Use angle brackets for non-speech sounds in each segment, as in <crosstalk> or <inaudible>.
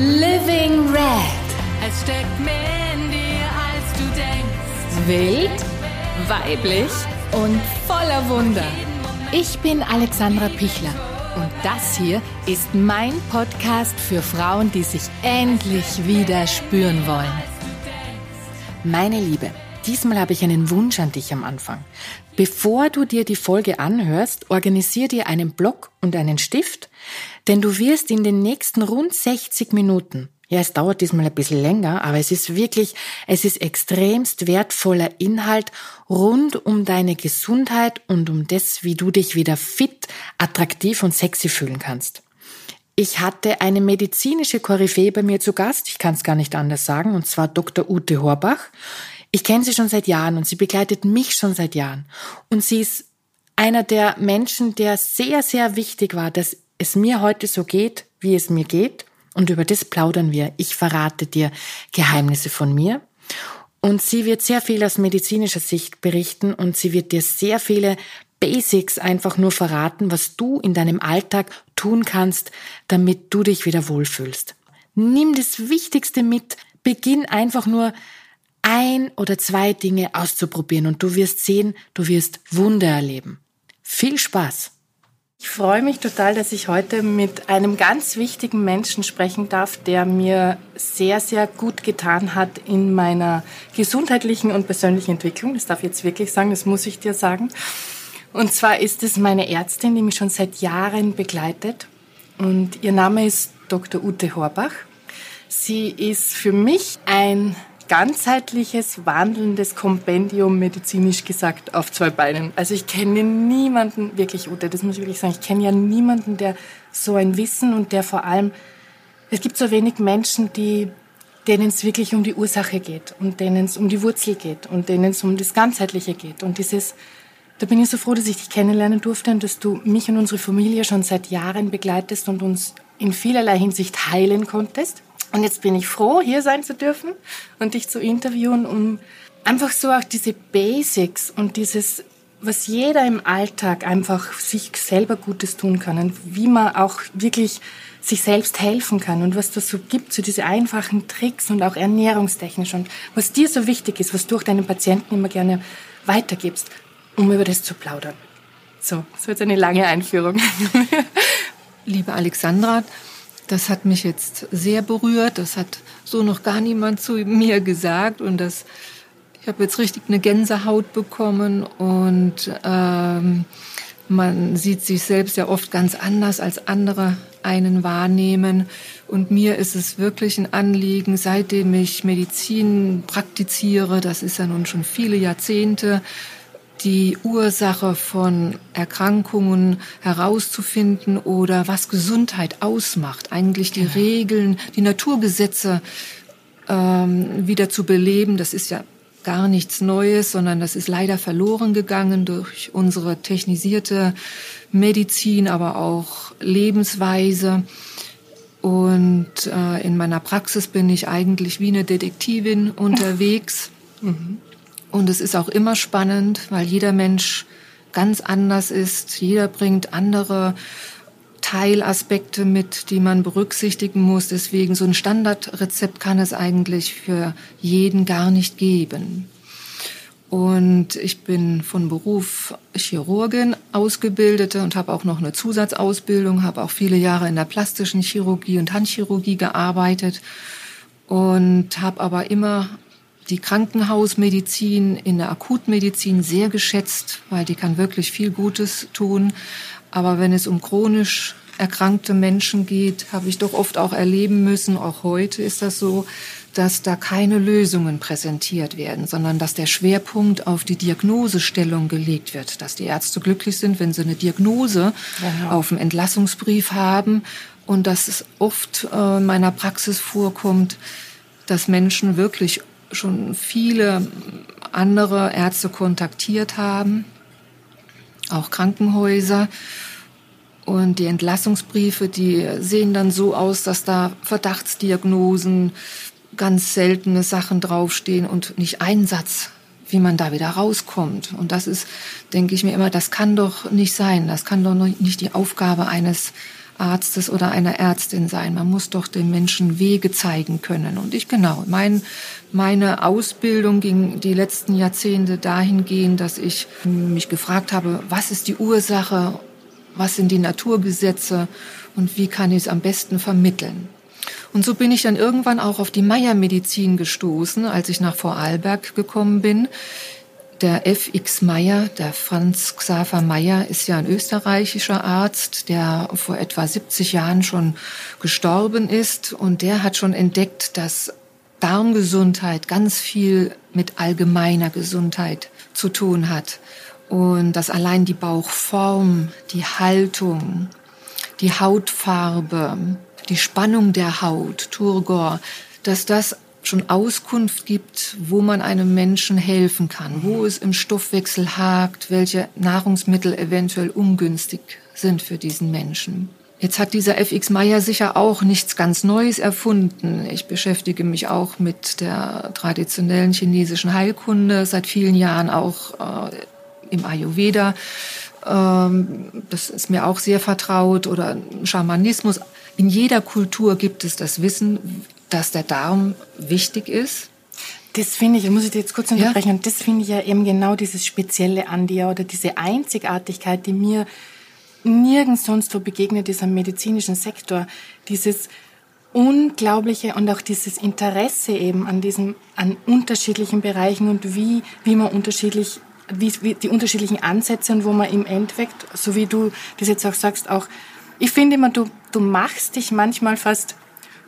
Living Red. Es steckt mehr in dir, als du denkst. Wild, weiblich und voller Wunder. Ich bin Alexandra Pichler und das hier ist mein Podcast für Frauen, die sich endlich wieder spüren wollen. Meine Liebe, diesmal habe ich einen Wunsch an dich am Anfang. Bevor du dir die Folge anhörst, organisier dir einen Block und einen Stift, denn du wirst in den nächsten rund 60 Minuten ja, es dauert diesmal ein bisschen länger, aber es ist wirklich, es ist extremst wertvoller Inhalt rund um deine Gesundheit und um das, wie du dich wieder fit, attraktiv und sexy fühlen kannst. Ich hatte eine medizinische Koryphäe bei mir zu Gast, ich kann es gar nicht anders sagen, und zwar Dr. Ute Horbach. Ich kenne sie schon seit Jahren und sie begleitet mich schon seit Jahren. Und sie ist einer der Menschen, der sehr, sehr wichtig war, dass es mir heute so geht, wie es mir geht und über das plaudern wir. Ich verrate dir Geheimnisse von mir. Und sie wird sehr viel aus medizinischer Sicht berichten und sie wird dir sehr viele Basics einfach nur verraten, was du in deinem Alltag tun kannst, damit du dich wieder wohlfühlst. Nimm das Wichtigste mit, beginn einfach nur ein oder zwei Dinge auszuprobieren und du wirst sehen, du wirst Wunder erleben. Viel Spaß! Ich freue mich total, dass ich heute mit einem ganz wichtigen Menschen sprechen darf, der mir sehr, sehr gut getan hat in meiner gesundheitlichen und persönlichen Entwicklung. Das darf ich jetzt wirklich sagen, das muss ich dir sagen. Und zwar ist es meine Ärztin, die mich schon seit Jahren begleitet. Und ihr Name ist Dr. Ute Horbach. Sie ist für mich ein ganzheitliches, wandelndes Kompendium, medizinisch gesagt, auf zwei Beinen. Also ich kenne niemanden, wirklich, Ute, das muss ich wirklich sagen, ich kenne ja niemanden, der so ein Wissen und der vor allem, es gibt so wenig Menschen, die, denen es wirklich um die Ursache geht und denen es um die Wurzel geht und denen es um das Ganzheitliche geht. Und dieses, da bin ich so froh, dass ich dich kennenlernen durfte und dass du mich und unsere Familie schon seit Jahren begleitest und uns in vielerlei Hinsicht heilen konntest. Und jetzt bin ich froh, hier sein zu dürfen und dich zu interviewen, um einfach so auch diese Basics und dieses, was jeder im Alltag einfach sich selber Gutes tun kann und wie man auch wirklich sich selbst helfen kann und was das so gibt, so diese einfachen Tricks und auch ernährungstechnisch und was dir so wichtig ist, was du auch deinen Patienten immer gerne weitergibst, um über das zu plaudern. So, das wird eine lange Einführung. Liebe Alexandra, das hat mich jetzt sehr berührt. Das hat so noch gar niemand zu mir gesagt. Und das, ich habe jetzt richtig eine Gänsehaut bekommen. Und ähm, man sieht sich selbst ja oft ganz anders, als andere einen wahrnehmen. Und mir ist es wirklich ein Anliegen, seitdem ich Medizin praktiziere, das ist ja nun schon viele Jahrzehnte, die Ursache von Erkrankungen herauszufinden oder was Gesundheit ausmacht, eigentlich die Regeln, die Naturgesetze ähm, wieder zu beleben. Das ist ja gar nichts Neues, sondern das ist leider verloren gegangen durch unsere technisierte Medizin, aber auch Lebensweise. Und äh, in meiner Praxis bin ich eigentlich wie eine Detektivin unterwegs. Mhm. Und es ist auch immer spannend, weil jeder Mensch ganz anders ist. Jeder bringt andere Teilaspekte mit, die man berücksichtigen muss. Deswegen so ein Standardrezept kann es eigentlich für jeden gar nicht geben. Und ich bin von Beruf Chirurgin ausgebildete und habe auch noch eine Zusatzausbildung, habe auch viele Jahre in der plastischen Chirurgie und Handchirurgie gearbeitet und habe aber immer die Krankenhausmedizin in der Akutmedizin sehr geschätzt, weil die kann wirklich viel Gutes tun. Aber wenn es um chronisch erkrankte Menschen geht, habe ich doch oft auch erleben müssen, auch heute ist das so, dass da keine Lösungen präsentiert werden, sondern dass der Schwerpunkt auf die Diagnosestellung gelegt wird, dass die Ärzte glücklich sind, wenn sie eine Diagnose ja. auf dem Entlassungsbrief haben und dass es oft äh, in meiner Praxis vorkommt, dass Menschen wirklich schon viele andere Ärzte kontaktiert haben, auch Krankenhäuser. Und die Entlassungsbriefe, die sehen dann so aus, dass da Verdachtsdiagnosen, ganz seltene Sachen draufstehen und nicht ein Satz, wie man da wieder rauskommt. Und das ist, denke ich mir immer, das kann doch nicht sein. Das kann doch nicht die Aufgabe eines Arztes oder einer Ärztin sein. Man muss doch den Menschen Wege zeigen können. Und ich genau, mein, meine Ausbildung ging die letzten Jahrzehnte dahingehend, dass ich mich gefragt habe, was ist die Ursache, was sind die Naturgesetze und wie kann ich es am besten vermitteln. Und so bin ich dann irgendwann auch auf die Meyer-Medizin gestoßen, als ich nach Vorarlberg gekommen bin. Der F.X. Meyer, der Franz Xaver Meyer, ist ja ein österreichischer Arzt, der vor etwa 70 Jahren schon gestorben ist. Und der hat schon entdeckt, dass Darmgesundheit ganz viel mit allgemeiner Gesundheit zu tun hat. Und dass allein die Bauchform, die Haltung, die Hautfarbe, die Spannung der Haut, Turgor, dass das schon Auskunft gibt, wo man einem Menschen helfen kann, wo es im Stoffwechsel hakt, welche Nahrungsmittel eventuell ungünstig sind für diesen Menschen. Jetzt hat dieser FX Meyer sicher auch nichts ganz Neues erfunden. Ich beschäftige mich auch mit der traditionellen chinesischen Heilkunde seit vielen Jahren, auch äh, im Ayurveda. Ähm, das ist mir auch sehr vertraut oder Schamanismus. In jeder Kultur gibt es das Wissen, dass der Darm wichtig ist? Das finde ich, muss ich dir jetzt kurz unterbrechen, ja. und das finde ich ja eben genau dieses Spezielle an dir oder diese Einzigartigkeit, die mir nirgends sonst wo begegnet ist am medizinischen Sektor. Dieses unglaubliche und auch dieses Interesse eben an diesem, an unterschiedlichen Bereichen und wie, wie man unterschiedlich, wie, wie die unterschiedlichen Ansätze und wo man im Endeffekt, so wie du das jetzt auch sagst, auch, ich finde immer, du, du machst dich manchmal fast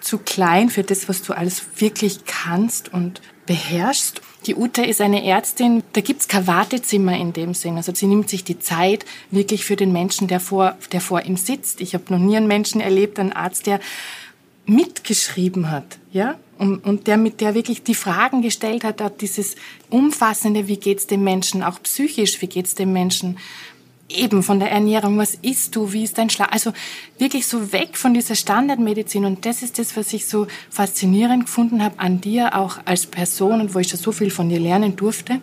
zu klein für das, was du alles wirklich kannst und beherrschst. Die Ute ist eine Ärztin, da gibt's kein Wartezimmer in dem Sinn. Also sie nimmt sich die Zeit wirklich für den Menschen, der vor, der vor ihm sitzt. Ich habe noch nie einen Menschen erlebt, einen Arzt, der mitgeschrieben hat, ja, und, und der mit der wirklich die Fragen gestellt hat, hat dieses umfassende, wie geht's dem Menschen, auch psychisch, wie geht's dem Menschen, eben von der Ernährung, was isst du, wie ist dein Schlaf, also wirklich so weg von dieser Standardmedizin und das ist das, was ich so faszinierend gefunden habe an dir auch als Person und wo ich schon so viel von dir lernen durfte.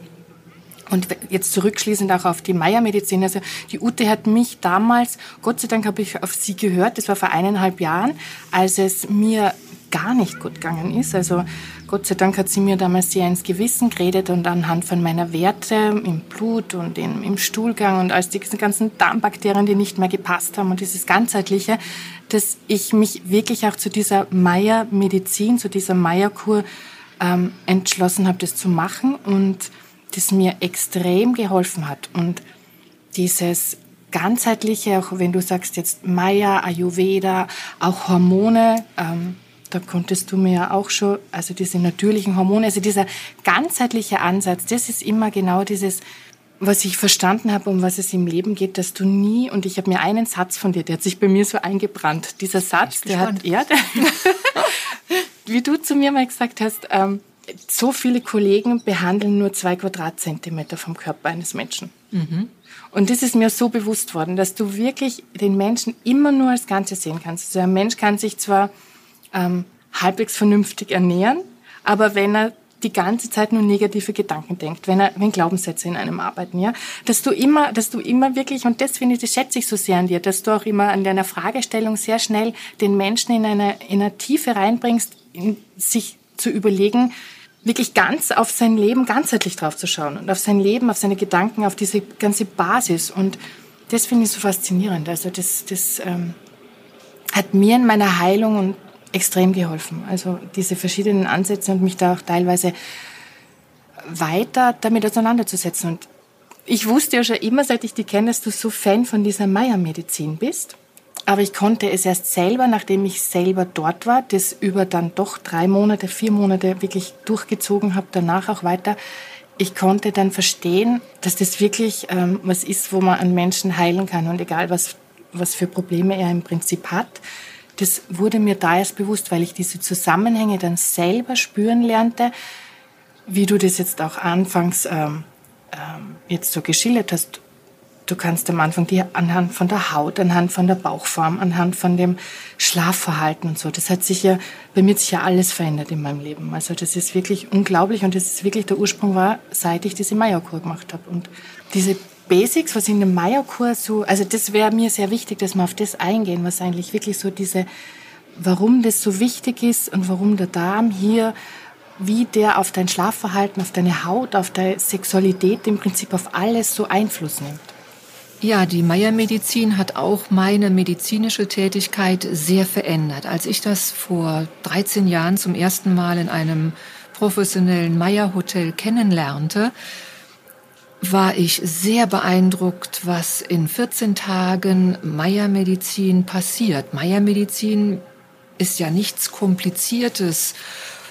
Und jetzt zurückschließend auch auf die Meiermedizin. Also die Ute hat mich damals, Gott sei Dank habe ich auf sie gehört, das war vor eineinhalb Jahren, als es mir gar nicht gut gegangen ist. Also Gott sei Dank hat sie mir damals sehr ins Gewissen geredet und anhand von meiner Werte im Blut und im, im Stuhlgang und als die ganzen Darmbakterien, die nicht mehr gepasst haben und dieses ganzheitliche, dass ich mich wirklich auch zu dieser Meier-Medizin, zu dieser Meier-Kur ähm, entschlossen habe, das zu machen und das mir extrem geholfen hat. Und dieses ganzheitliche, auch wenn du sagst jetzt Maya, Ayurveda, auch Hormone, ähm, da konntest du mir ja auch schon, also diese natürlichen Hormone, also dieser ganzheitliche Ansatz, das ist immer genau dieses, was ich verstanden habe, um was es im Leben geht, dass du nie, und ich habe mir einen Satz von dir, der hat sich bei mir so eingebrannt. Dieser Satz, der hat, ja, der, <laughs> wie du zu mir mal gesagt hast, ähm, so viele Kollegen behandeln nur zwei Quadratzentimeter vom Körper eines Menschen. Mhm. Und das ist mir so bewusst worden, dass du wirklich den Menschen immer nur als Ganzes sehen kannst. Also ein Mensch kann sich zwar ähm, halbwegs vernünftig ernähren, aber wenn er die ganze Zeit nur negative Gedanken denkt, wenn er, wenn Glaubenssätze in einem arbeiten, ja, dass du immer, dass du immer wirklich, und das finde ich, das schätze ich so sehr an dir, dass du auch immer an deiner Fragestellung sehr schnell den Menschen in eine, in eine Tiefe reinbringst, in, sich zu überlegen, wirklich ganz auf sein Leben ganzheitlich drauf zu schauen und auf sein Leben, auf seine Gedanken, auf diese ganze Basis. Und das finde ich so faszinierend. Also das, das ähm, hat mir in meiner Heilung und extrem geholfen. Also diese verschiedenen Ansätze und mich da auch teilweise weiter damit auseinanderzusetzen. Und ich wusste ja schon immer, seit ich dich kenne, dass du so Fan von dieser Meiermedizin bist. Aber ich konnte es erst selber, nachdem ich selber dort war, das über dann doch drei Monate, vier Monate wirklich durchgezogen habe, danach auch weiter. Ich konnte dann verstehen, dass das wirklich ähm, was ist, wo man einen Menschen heilen kann und egal was, was für Probleme er im Prinzip hat, das wurde mir da erst bewusst, weil ich diese Zusammenhänge dann selber spüren lernte, wie du das jetzt auch anfangs ähm, ähm, jetzt so geschildert hast. Du kannst am Anfang die anhand von der Haut, anhand von der Bauchform, anhand von dem Schlafverhalten und so. Das hat sich ja, bei mir hat sich ja alles verändert in meinem Leben. Also das ist wirklich unglaublich und das ist wirklich der Ursprung war, seit ich diese Meierkur gemacht habe. Und diese Basics, was in dem Meierkurs so, also das wäre mir sehr wichtig, dass wir auf das eingehen, was eigentlich wirklich so diese, warum das so wichtig ist und warum der Darm hier, wie der auf dein Schlafverhalten, auf deine Haut, auf deine Sexualität, im Prinzip auf alles so Einfluss nimmt. Ja, die Meiermedizin hat auch meine medizinische Tätigkeit sehr verändert. Als ich das vor 13 Jahren zum ersten Mal in einem professionellen Meierhotel kennenlernte, war ich sehr beeindruckt, was in 14 Tagen Meiermedizin passiert. Meiermedizin ist ja nichts Kompliziertes,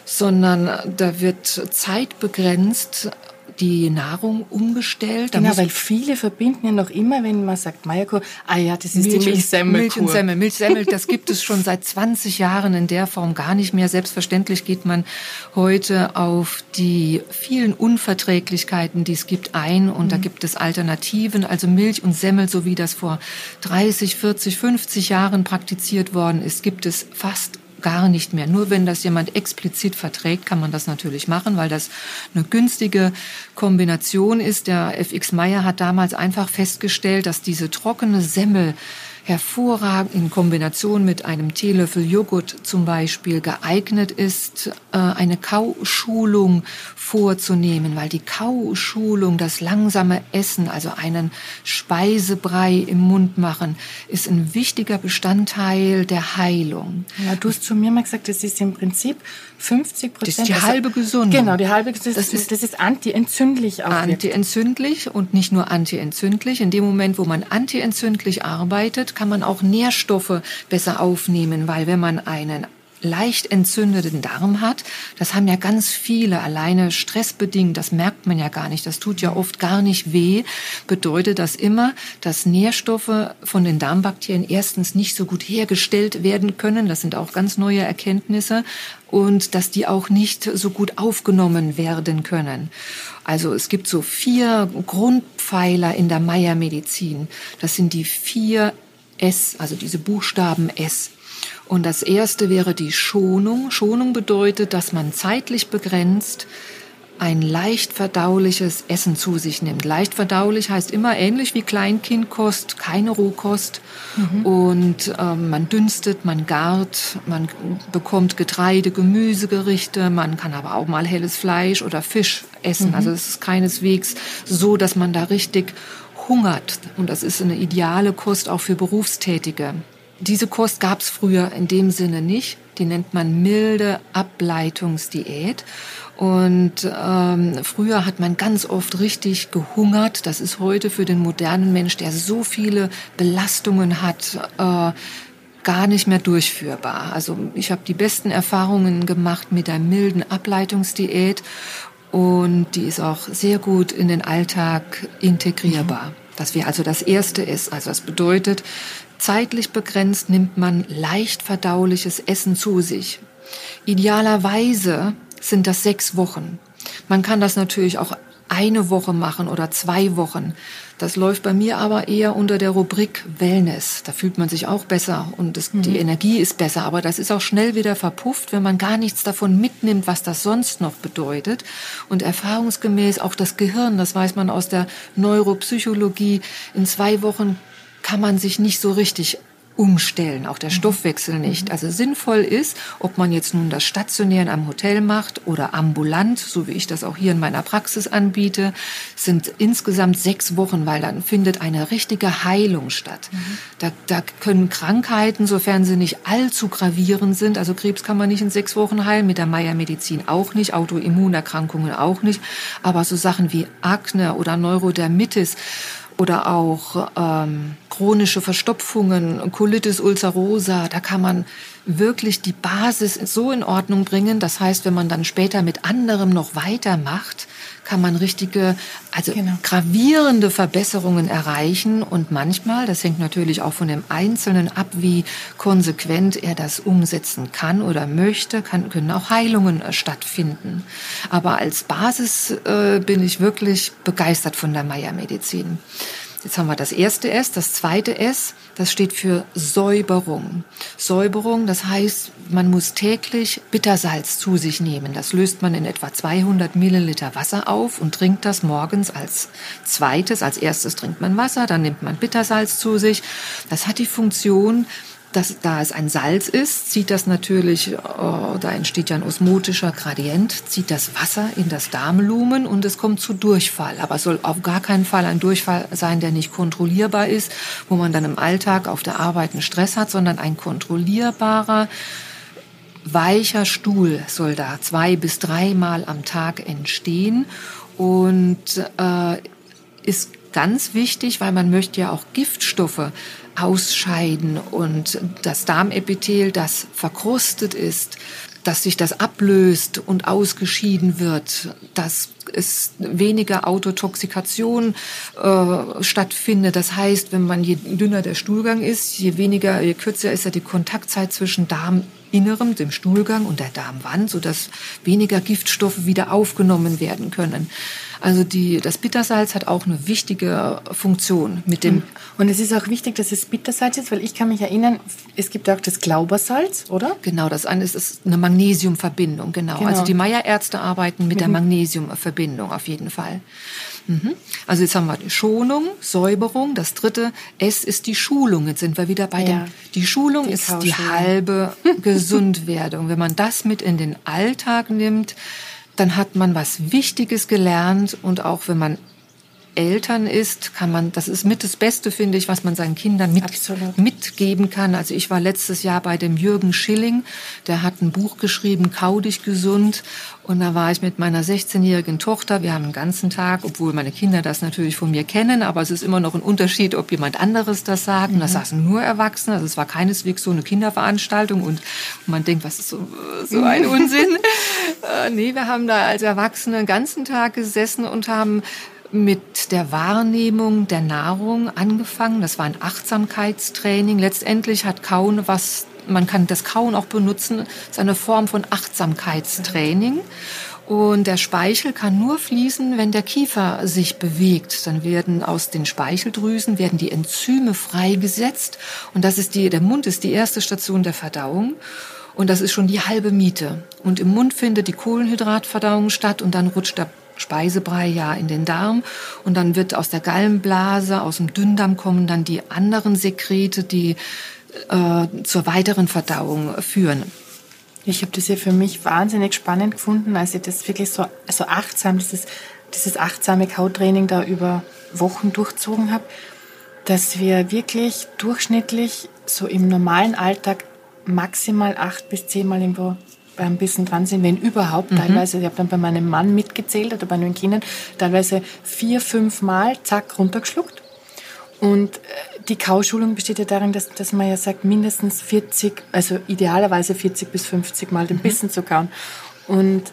sondern da wird zeitbegrenzt die Nahrung umgestellt. Da genau, weil viele verbinden ja noch immer, wenn man sagt Meierkur, ah ja, das ist Milch, die Milchsemmel. Milch und Semmel. Milchsemmel, das gibt es schon seit 20 Jahren in der Form gar nicht mehr. Selbstverständlich geht man heute auf die vielen Unverträglichkeiten, die es gibt, ein und mhm. da gibt es Alternativen. Also Milch und Semmel, so wie das vor 30, 40, 50 Jahren praktiziert worden ist, gibt es fast gar nicht mehr. Nur wenn das jemand explizit verträgt, kann man das natürlich machen, weil das eine günstige Kombination ist. Der FX Meyer hat damals einfach festgestellt, dass diese trockene Semmel hervorragend in Kombination mit einem Teelöffel Joghurt zum Beispiel geeignet ist, äh, eine Kauschulung vorzunehmen, weil die Kauschulung, das langsame Essen, also einen Speisebrei im Mund machen, ist ein wichtiger Bestandteil der Heilung. Ja, du hast zu mir mal gesagt, das ist im Prinzip 50 Prozent. Das ist die also, halbe Gesundung. Genau, die halbe Gesundung. Das ist, das ist antientzündlich auch. Antientzündlich und nicht nur antientzündlich. In dem Moment, wo man antientzündlich arbeitet, kann man auch Nährstoffe besser aufnehmen, weil wenn man einen leicht entzündeten Darm hat. Das haben ja ganz viele, alleine stressbedingt, das merkt man ja gar nicht, das tut ja oft gar nicht weh, bedeutet das immer, dass Nährstoffe von den Darmbakterien erstens nicht so gut hergestellt werden können, das sind auch ganz neue Erkenntnisse, und dass die auch nicht so gut aufgenommen werden können. Also es gibt so vier Grundpfeiler in der Meiermedizin. Das sind die vier S, also diese Buchstaben S. Und das erste wäre die Schonung. Schonung bedeutet, dass man zeitlich begrenzt ein leicht verdauliches Essen zu sich nimmt. Leicht verdaulich heißt immer ähnlich wie Kleinkindkost, keine Rohkost. Mhm. Und ähm, man dünstet, man gart, man bekommt Getreide, Gemüsegerichte, man kann aber auch mal helles Fleisch oder Fisch essen. Mhm. Also es ist keineswegs so, dass man da richtig hungert. Und das ist eine ideale Kost auch für Berufstätige. Diese Kost gab es früher in dem Sinne nicht. Die nennt man milde Ableitungsdiät. Und ähm, früher hat man ganz oft richtig gehungert. Das ist heute für den modernen Mensch, der so viele Belastungen hat, äh, gar nicht mehr durchführbar. Also ich habe die besten Erfahrungen gemacht mit der milden Ableitungsdiät und die ist auch sehr gut in den Alltag integrierbar. Das wäre also das Erste ist. Also das bedeutet, Zeitlich begrenzt nimmt man leicht verdauliches Essen zu sich. Idealerweise sind das sechs Wochen. Man kann das natürlich auch eine Woche machen oder zwei Wochen. Das läuft bei mir aber eher unter der Rubrik Wellness. Da fühlt man sich auch besser und das, mhm. die Energie ist besser. Aber das ist auch schnell wieder verpufft, wenn man gar nichts davon mitnimmt, was das sonst noch bedeutet. Und erfahrungsgemäß auch das Gehirn, das weiß man aus der Neuropsychologie, in zwei Wochen kann man sich nicht so richtig umstellen, auch der mhm. Stoffwechsel nicht. Mhm. Also sinnvoll ist, ob man jetzt nun das stationär in einem Hotel macht oder ambulant, so wie ich das auch hier in meiner Praxis anbiete, sind insgesamt sechs Wochen, weil dann findet eine richtige Heilung statt. Mhm. Da, da können Krankheiten, sofern sie nicht allzu gravierend sind, also Krebs kann man nicht in sechs Wochen heilen, mit der Meyer-Medizin auch nicht, Autoimmunerkrankungen auch nicht, aber so Sachen wie Akne oder Neurodermitis oder auch ähm, chronische Verstopfungen, Colitis ulcerosa, da kann man wirklich die Basis so in Ordnung bringen. Das heißt, wenn man dann später mit anderem noch weitermacht, kann man richtige, also genau. gravierende Verbesserungen erreichen. Und manchmal, das hängt natürlich auch von dem Einzelnen ab, wie konsequent er das umsetzen kann oder möchte, kann, können auch Heilungen äh, stattfinden. Aber als Basis äh, bin ich wirklich begeistert von der Meiermedizin. Jetzt haben wir das erste S, das zweite S, das steht für Säuberung. Säuberung, das heißt, man muss täglich Bittersalz zu sich nehmen. Das löst man in etwa 200 Milliliter Wasser auf und trinkt das morgens als zweites. Als erstes trinkt man Wasser, dann nimmt man Bittersalz zu sich. Das hat die Funktion, dass, da es ein Salz ist, zieht das natürlich, oh, da entsteht ja ein osmotischer Gradient, zieht das Wasser in das Darmlumen und es kommt zu Durchfall. Aber es soll auf gar keinen Fall ein Durchfall sein, der nicht kontrollierbar ist, wo man dann im Alltag auf der Arbeit einen Stress hat, sondern ein kontrollierbarer, weicher Stuhl soll da zwei bis dreimal am Tag entstehen und äh, ist ganz wichtig, weil man möchte ja auch Giftstoffe ausscheiden und das Darmepithel, das verkrustet ist, dass sich das ablöst und ausgeschieden wird, dass es weniger Autotoxikation äh, stattfindet. Das heißt, wenn man je dünner der Stuhlgang ist, je weniger, je kürzer ist ja die Kontaktzeit zwischen Darminnerem, dem Stuhlgang und der Darmwand, sodass weniger Giftstoffe wieder aufgenommen werden können. Also die, das Bittersalz hat auch eine wichtige Funktion mit dem. Und es ist auch wichtig, dass es Bittersalz ist, weil ich kann mich erinnern, es gibt auch das Glaubersalz, oder? Genau, das eine ist, ist eine Magnesiumverbindung, genau. genau. Also die Meierärzte arbeiten mit mhm. der Magnesiumverbindung auf jeden Fall. Mhm. Also jetzt haben wir die Schonung, Säuberung. Das dritte S ist die Schulung. Jetzt sind wir wieder bei ja, dem. Die Schulung die ist die halbe <laughs> Gesundwerdung. Wenn man das mit in den Alltag nimmt, dann hat man was Wichtiges gelernt und auch wenn man Eltern ist, kann man, das ist mit das Beste, finde ich, was man seinen Kindern mit, mitgeben kann. Also ich war letztes Jahr bei dem Jürgen Schilling, der hat ein Buch geschrieben, Kau dich gesund. Und da war ich mit meiner 16-jährigen Tochter. Wir haben den ganzen Tag, obwohl meine Kinder das natürlich von mir kennen, aber es ist immer noch ein Unterschied, ob jemand anderes das sagt. Und da mhm. saßen nur Erwachsene. Also es war keineswegs so eine Kinderveranstaltung und man denkt, was ist so, so ein <laughs> Unsinn. äh, nee, wir haben da als Erwachsene den ganzen Tag gesessen und haben mit der Wahrnehmung der Nahrung angefangen. Das war ein Achtsamkeitstraining. Letztendlich hat Kauen was, man kann das Kauen auch benutzen, ist eine Form von Achtsamkeitstraining. Und der Speichel kann nur fließen, wenn der Kiefer sich bewegt. Dann werden aus den Speicheldrüsen werden die Enzyme freigesetzt. Und das ist die, der Mund ist die erste Station der Verdauung. Und das ist schon die halbe Miete. Und im Mund findet die Kohlenhydratverdauung statt und dann rutscht der Speisebrei ja in den Darm und dann wird aus der Gallenblase, aus dem Dünndarm kommen dann die anderen Sekrete, die äh, zur weiteren Verdauung führen. Ich habe das ja für mich wahnsinnig spannend gefunden, als ich das wirklich so, so achtsam, dieses, dieses achtsame Kautraining da über Wochen durchzogen habe, dass wir wirklich durchschnittlich so im normalen Alltag maximal acht bis zehnmal im Woche ein bisschen dran sind, wenn überhaupt. Mhm. Teilweise, ich habe dann bei meinem Mann mitgezählt oder bei den Kindern, teilweise vier, fünf Mal, zack, runtergeschluckt. Und äh, die Kauschulung besteht ja darin, dass, dass man ja sagt, mindestens 40, also idealerweise 40 bis 50 Mal den mhm. Bissen zu kauen. Und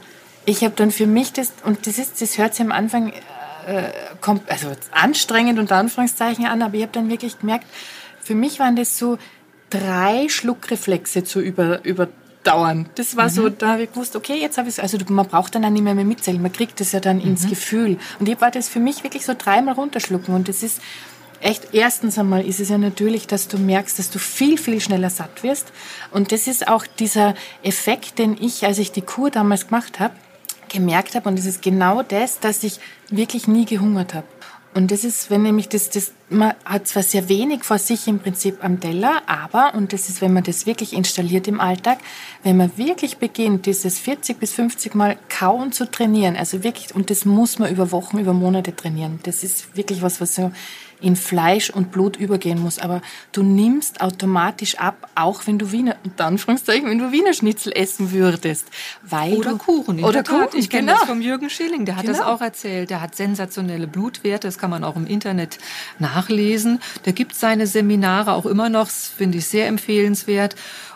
ich habe dann für mich das, und das ist, das hört sich am Anfang äh, kommt, also anstrengend unter Anführungszeichen an, aber ich habe dann wirklich gemerkt, für mich waren das so drei Schluckreflexe zu über, über dauern. Das war mhm. so, da habe ich gewusst, okay, jetzt habe ich also man braucht dann auch nicht mehr, mehr mitzählen, man kriegt das ja dann mhm. ins Gefühl. Und ich war das für mich wirklich so dreimal runterschlucken und das ist echt, erstens einmal ist es ja natürlich, dass du merkst, dass du viel, viel schneller satt wirst und das ist auch dieser Effekt, den ich, als ich die Kur damals gemacht habe, gemerkt habe und das ist genau das, dass ich wirklich nie gehungert habe. Und das ist, wenn nämlich das, das, man hat zwar sehr wenig vor sich im Prinzip am Teller, aber, und das ist, wenn man das wirklich installiert im Alltag, wenn man wirklich beginnt, dieses 40 bis 50 Mal kauen zu trainieren, also wirklich, und das muss man über Wochen, über Monate trainieren. Das ist wirklich was, was so in Fleisch und Blut übergehen muss. Aber du nimmst automatisch ab, auch wenn du Wiener, unter Anführungszeichen, wenn du Wiener Schnitzel essen würdest. Weil oder du, Kuchen. oder Kuchen. Ich kenne genau. das vom Jürgen Schilling, der hat genau. das auch erzählt. Der hat sensationelle Blutwerte, das kann man auch im Internet nachlesen. Der gibt seine Seminare auch immer noch, finde ich sehr empfehlenswert.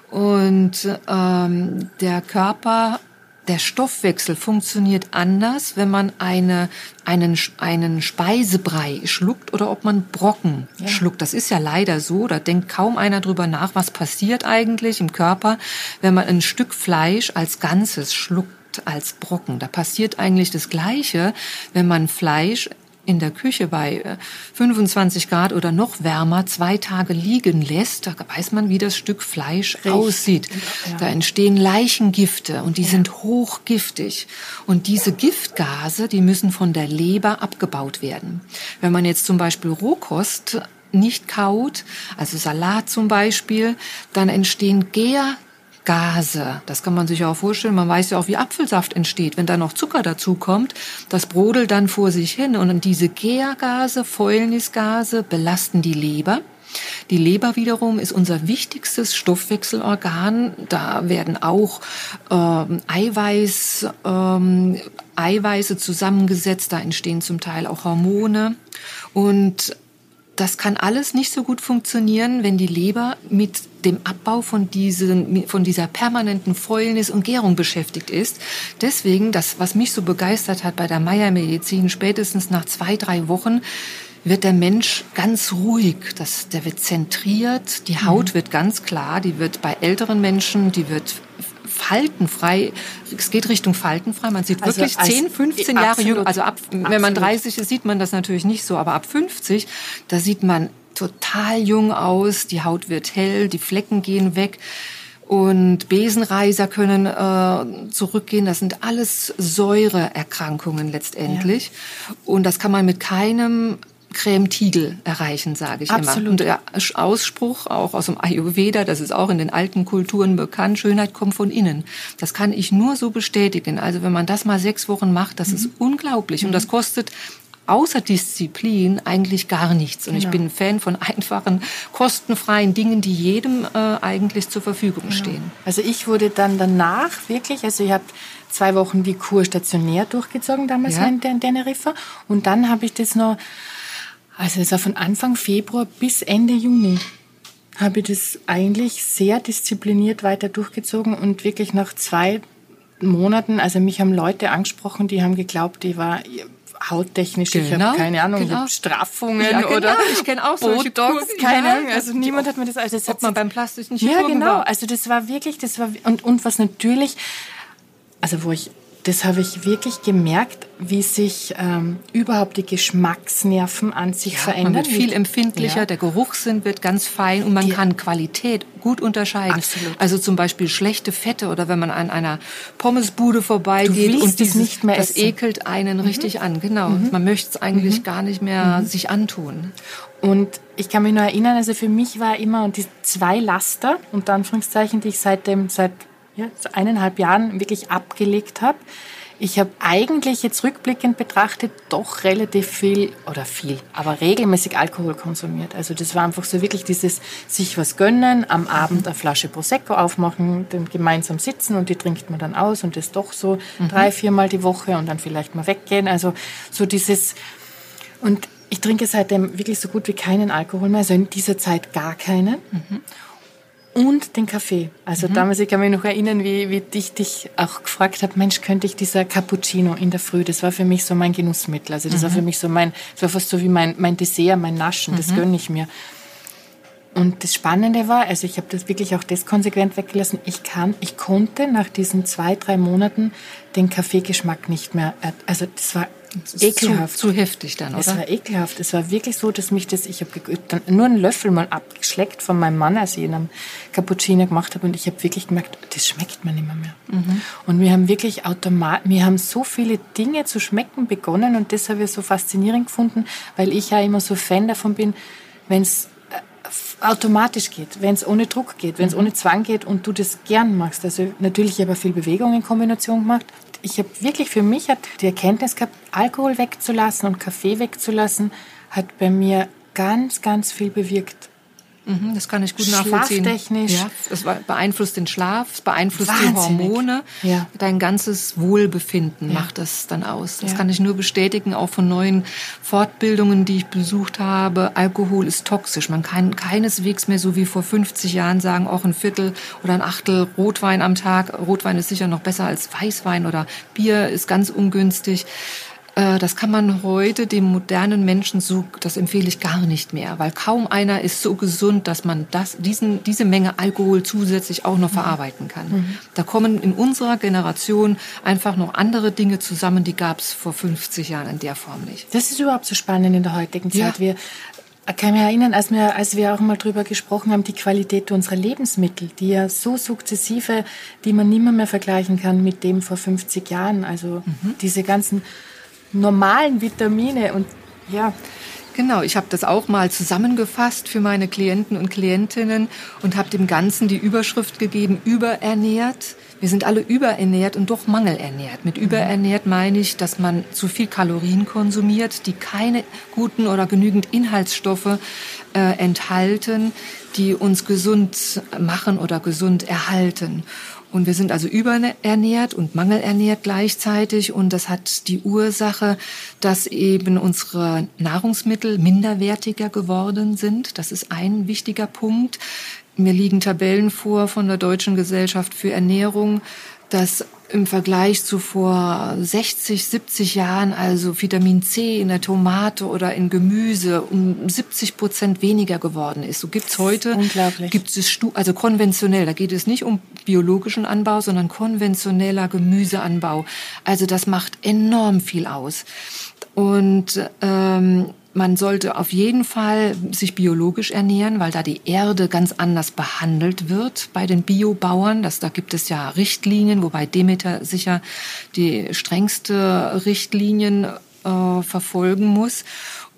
Und ähm, der Körper der Stoffwechsel funktioniert anders, wenn man eine, einen, einen Speisebrei schluckt oder ob man Brocken ja. schluckt. Das ist ja leider so, da denkt kaum einer drüber nach, was passiert eigentlich im Körper, wenn man ein Stück Fleisch als Ganzes schluckt als Brocken. Da passiert eigentlich das Gleiche, wenn man Fleisch in der Küche bei 25 äh, Grad oder noch wärmer zwei Tage liegen lässt, da weiß man, wie das Stück Fleisch Richtig. aussieht. Ja. Da entstehen Leichengifte und die ja. sind hochgiftig. Und diese Giftgase, die müssen von der Leber abgebaut werden. Wenn man jetzt zum Beispiel Rohkost nicht kaut, also Salat zum Beispiel, dann entstehen Gär Gase. Das kann man sich ja auch vorstellen. Man weiß ja auch, wie Apfelsaft entsteht. Wenn da noch Zucker dazu kommt, das brodelt dann vor sich hin. Und diese Gärgase, Fäulnisgase belasten die Leber. Die Leber wiederum ist unser wichtigstes Stoffwechselorgan. Da werden auch ähm, Eiweiß, ähm, Eiweiße zusammengesetzt. Da entstehen zum Teil auch Hormone. Und das kann alles nicht so gut funktionieren, wenn die Leber mit dem Abbau von, diesen, von dieser permanenten Fäulnis und Gärung beschäftigt ist. Deswegen, das, was mich so begeistert hat bei der Meyer-Medizin, spätestens nach zwei, drei Wochen, wird der Mensch ganz ruhig. Das, der wird zentriert, die Haut mhm. wird ganz klar, die wird bei älteren Menschen, die wird faltenfrei. Es geht Richtung faltenfrei. Man sieht also wirklich 10, 15 Jahre jünger. Also ab, absolut. wenn man 30 ist, sieht man das natürlich nicht so. Aber ab 50, da sieht man total jung aus. Die Haut wird hell, die Flecken gehen weg. Und Besenreiser können äh, zurückgehen. Das sind alles Säureerkrankungen letztendlich. Ja. Und das kann man mit keinem Creme-Tiegel erreichen, sage ich Absolut. immer. Und der Ausspruch auch aus dem Ayurveda, das ist auch in den alten Kulturen bekannt, Schönheit kommt von innen. Das kann ich nur so bestätigen. Also wenn man das mal sechs Wochen macht, das mhm. ist unglaublich. Und das mhm. kostet außer Disziplin eigentlich gar nichts. Und genau. ich bin ein Fan von einfachen, kostenfreien Dingen, die jedem äh, eigentlich zur Verfügung genau. stehen. Also ich wurde dann danach wirklich, also ich habe zwei Wochen die Kur stationär durchgezogen damals ja. in Teneriffa und dann habe ich das noch also es war von Anfang Februar bis Ende Juni habe ich das eigentlich sehr diszipliniert weiter durchgezogen und wirklich nach zwei Monaten, also mich haben Leute angesprochen, die haben geglaubt, ich war hauttechnisch, genau, ich habe keine Ahnung, genau. ich habe Straffungen ja, genau, oder ich kenne auch solche Botox, keine Ahnung, also niemand hat mir das also das hat man beim plastischen Chirurgen Ja, genau, also das war wirklich, das war und und was natürlich also wo ich das habe ich wirklich gemerkt, wie sich ähm, überhaupt die Geschmacksnerven an sich ja, verändern. Man wird viel empfindlicher, ja. der Geruchssinn wird ganz fein und man die, kann Qualität gut unterscheiden. Absolut. Also zum Beispiel schlechte Fette oder wenn man an einer Pommesbude vorbeigeht und dieses, nicht mehr das essen. ekelt einen mhm. richtig an. Genau, mhm. man möchte es eigentlich mhm. gar nicht mehr mhm. sich antun. Und ich kann mich nur erinnern, also für mich war immer die zwei Laster, unter Anführungszeichen, die ich seitdem, seit ja, eineinhalb Jahren wirklich abgelegt habe. Ich habe eigentlich jetzt rückblickend betrachtet doch relativ viel oder viel, aber regelmäßig Alkohol konsumiert. Also das war einfach so wirklich dieses sich was gönnen, am Abend eine Flasche Prosecco aufmachen, dann gemeinsam sitzen und die trinkt man dann aus und das doch so mhm. drei, viermal die Woche und dann vielleicht mal weggehen. Also so dieses und ich trinke seitdem wirklich so gut wie keinen Alkohol mehr, also in dieser Zeit gar keinen. Mhm und den Kaffee. Also mhm. damals, ich kann mich noch erinnern, wie, wie ich dich auch gefragt habe, Mensch, könnte ich dieser Cappuccino in der Früh, das war für mich so mein Genussmittel. Also das mhm. war für mich so mein, das war fast so wie mein, mein Dessert, mein Naschen, mhm. das gönne ich mir. Und das Spannende war, also ich habe das wirklich auch das konsequent weggelassen, ich kann, ich konnte nach diesen zwei, drei Monaten den Kaffeegeschmack nicht mehr, äh, also das war ekelhaft. Zu, zu, heftig dann, oder? Es war ekelhaft. Es war wirklich so, dass mich das, ich habe nur einen Löffel mal abgeschleckt von meinem Mann, als ich ihn am Cappuccino gemacht habe und ich habe wirklich gemerkt, das schmeckt mir nicht mehr. Mhm. Und wir haben wirklich automat, wir haben so viele Dinge zu schmecken begonnen und das habe ich so faszinierend gefunden, weil ich ja immer so Fan davon bin, wenn es äh, automatisch geht, wenn es ohne Druck geht, wenn es mhm. ohne Zwang geht und du das gern machst. Also natürlich habe ich viel Bewegung in Kombination gemacht, ich habe wirklich für mich hat die Erkenntnis gehabt, Alkohol wegzulassen und Kaffee wegzulassen, hat bei mir ganz, ganz viel bewirkt. Mhm, das kann ich gut nachvollziehen. Schlaftechnisch. Ja, es beeinflusst den Schlaf, es beeinflusst Wahnsinnig. die Hormone. Ja. Dein ganzes Wohlbefinden ja. macht das dann aus. Das ja. kann ich nur bestätigen, auch von neuen Fortbildungen, die ich besucht habe. Alkohol ist toxisch. Man kann keineswegs mehr so wie vor 50 Jahren sagen, auch ein Viertel oder ein Achtel Rotwein am Tag. Rotwein ist sicher noch besser als Weißwein oder Bier ist ganz ungünstig das kann man heute dem modernen Menschen so, das empfehle ich gar nicht mehr, weil kaum einer ist so gesund, dass man das, diesen, diese Menge Alkohol zusätzlich auch noch verarbeiten kann. Mhm. Da kommen in unserer Generation einfach noch andere Dinge zusammen, die gab es vor 50 Jahren in der Form nicht. Das ist überhaupt so spannend in der heutigen Zeit. Ja. Wir ich kann mich erinnern, als wir, als wir auch mal drüber gesprochen haben, die Qualität unserer Lebensmittel, die ja so sukzessive, die man nimmer mehr vergleichen kann mit dem vor 50 Jahren. Also mhm. diese ganzen normalen Vitamine und ja. Genau, ich habe das auch mal zusammengefasst für meine Klienten und Klientinnen und habe dem Ganzen die Überschrift gegeben, überernährt wir sind alle überernährt und doch mangelernährt. Mit überernährt meine ich, dass man zu viel Kalorien konsumiert, die keine guten oder genügend Inhaltsstoffe äh, enthalten, die uns gesund machen oder gesund erhalten. Und wir sind also überernährt und mangelernährt gleichzeitig. Und das hat die Ursache, dass eben unsere Nahrungsmittel minderwertiger geworden sind. Das ist ein wichtiger Punkt. Mir liegen Tabellen vor von der Deutschen Gesellschaft für Ernährung, dass im Vergleich zu vor 60, 70 Jahren also Vitamin C in der Tomate oder in Gemüse um 70 Prozent weniger geworden ist. So gibt's heute, gibt es also konventionell, da geht es nicht um biologischen Anbau, sondern konventioneller Gemüseanbau. Also das macht enorm viel aus. Und ähm, man sollte auf jeden Fall sich biologisch ernähren, weil da die Erde ganz anders behandelt wird bei den Biobauern. Das, da gibt es ja Richtlinien, wobei Demeter sicher die strengste Richtlinien äh, verfolgen muss.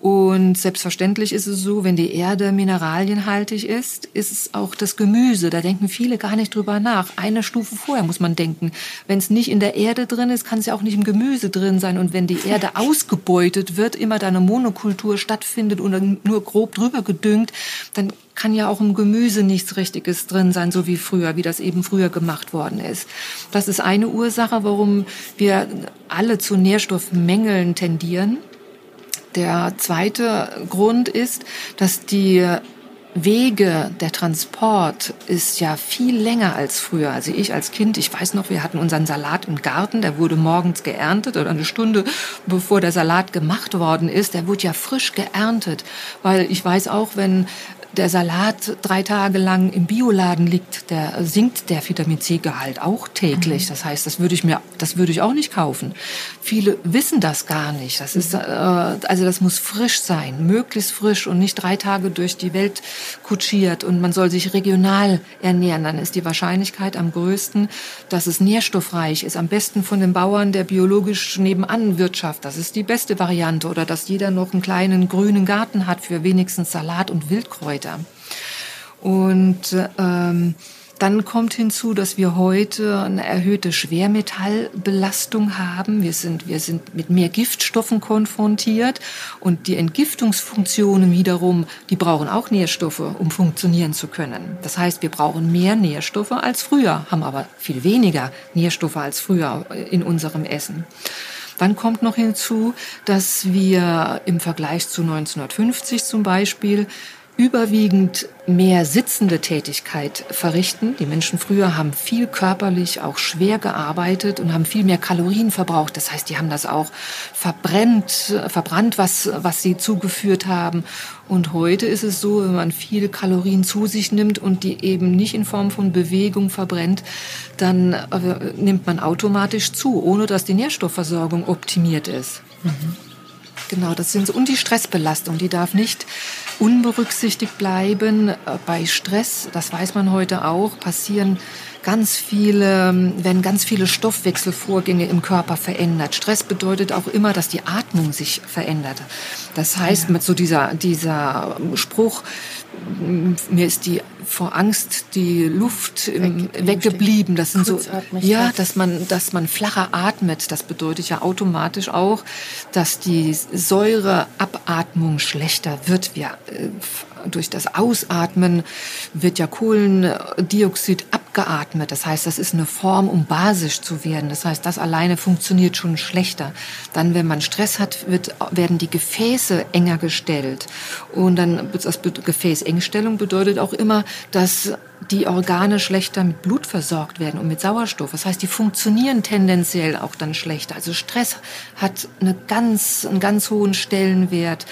Und selbstverständlich ist es so, wenn die Erde mineralienhaltig ist, ist es auch das Gemüse. Da denken viele gar nicht drüber nach. Eine Stufe vorher muss man denken. Wenn es nicht in der Erde drin ist, kann es ja auch nicht im Gemüse drin sein. Und wenn die Erde <laughs> ausgebeutet wird, immer da eine Monokultur stattfindet und nur grob drüber gedüngt, dann kann ja auch im Gemüse nichts Richtiges drin sein, so wie früher, wie das eben früher gemacht worden ist. Das ist eine Ursache, warum wir alle zu Nährstoffmängeln tendieren. Der zweite Grund ist, dass die Wege, der Transport ist ja viel länger als früher. Also ich als Kind, ich weiß noch, wir hatten unseren Salat im Garten, der wurde morgens geerntet oder eine Stunde bevor der Salat gemacht worden ist, der wurde ja frisch geerntet. Weil ich weiß auch, wenn der Salat drei Tage lang im Bioladen liegt, der sinkt der Vitamin C-Gehalt auch täglich. Mhm. Das heißt, das würde ich mir, das würde ich auch nicht kaufen. Viele wissen das gar nicht. Das ist, äh, also das muss frisch sein, möglichst frisch und nicht drei Tage durch die Welt kutschiert. Und man soll sich regional ernähren. Dann ist die Wahrscheinlichkeit am größten, dass es nährstoffreich ist. Am besten von den Bauern der biologisch nebenan Wirtschaft. Das ist die beste Variante. Oder dass jeder noch einen kleinen grünen Garten hat für wenigstens Salat und Wildkräuter weiter. Und ähm, dann kommt hinzu, dass wir heute eine erhöhte Schwermetallbelastung haben. Wir sind, wir sind mit mehr Giftstoffen konfrontiert und die Entgiftungsfunktionen wiederum, die brauchen auch Nährstoffe, um funktionieren zu können. Das heißt, wir brauchen mehr Nährstoffe als früher, haben aber viel weniger Nährstoffe als früher in unserem Essen. Dann kommt noch hinzu, dass wir im Vergleich zu 1950 zum Beispiel überwiegend mehr sitzende Tätigkeit verrichten. Die Menschen früher haben viel körperlich auch schwer gearbeitet und haben viel mehr Kalorien verbraucht. Das heißt, die haben das auch verbrennt, verbrannt, was, was sie zugeführt haben. Und heute ist es so, wenn man viele Kalorien zu sich nimmt und die eben nicht in Form von Bewegung verbrennt, dann äh, nimmt man automatisch zu, ohne dass die Nährstoffversorgung optimiert ist. Mhm. Genau, das sind so, und die Stressbelastung, die darf nicht unberücksichtigt bleiben. Äh, bei Stress, das weiß man heute auch, passieren ganz viele, werden ganz viele Stoffwechselvorgänge im Körper verändert. Stress bedeutet auch immer, dass die Atmung sich verändert. Das heißt, mit so dieser, dieser Spruch, mir ist die vor Angst die Luft Weg, weggeblieben. Das sind so, ja, dass man, dass man flacher atmet. Das bedeutet ja automatisch auch, dass die Säureabatmung schlechter wird. Wir, äh, durch das Ausatmen wird ja Kohlendioxid ab abgeatmet. Das heißt, das ist eine Form, um basisch zu werden. Das heißt, das alleine funktioniert schon schlechter. Dann, wenn man Stress hat, wird, werden die Gefäße enger gestellt. Und dann, das Gefäßengstellung bedeutet auch immer, dass die Organe schlechter mit Blut versorgt werden und mit Sauerstoff. Das heißt, die funktionieren tendenziell auch dann schlechter. Also Stress hat eine ganz, einen ganz hohen Stellenwert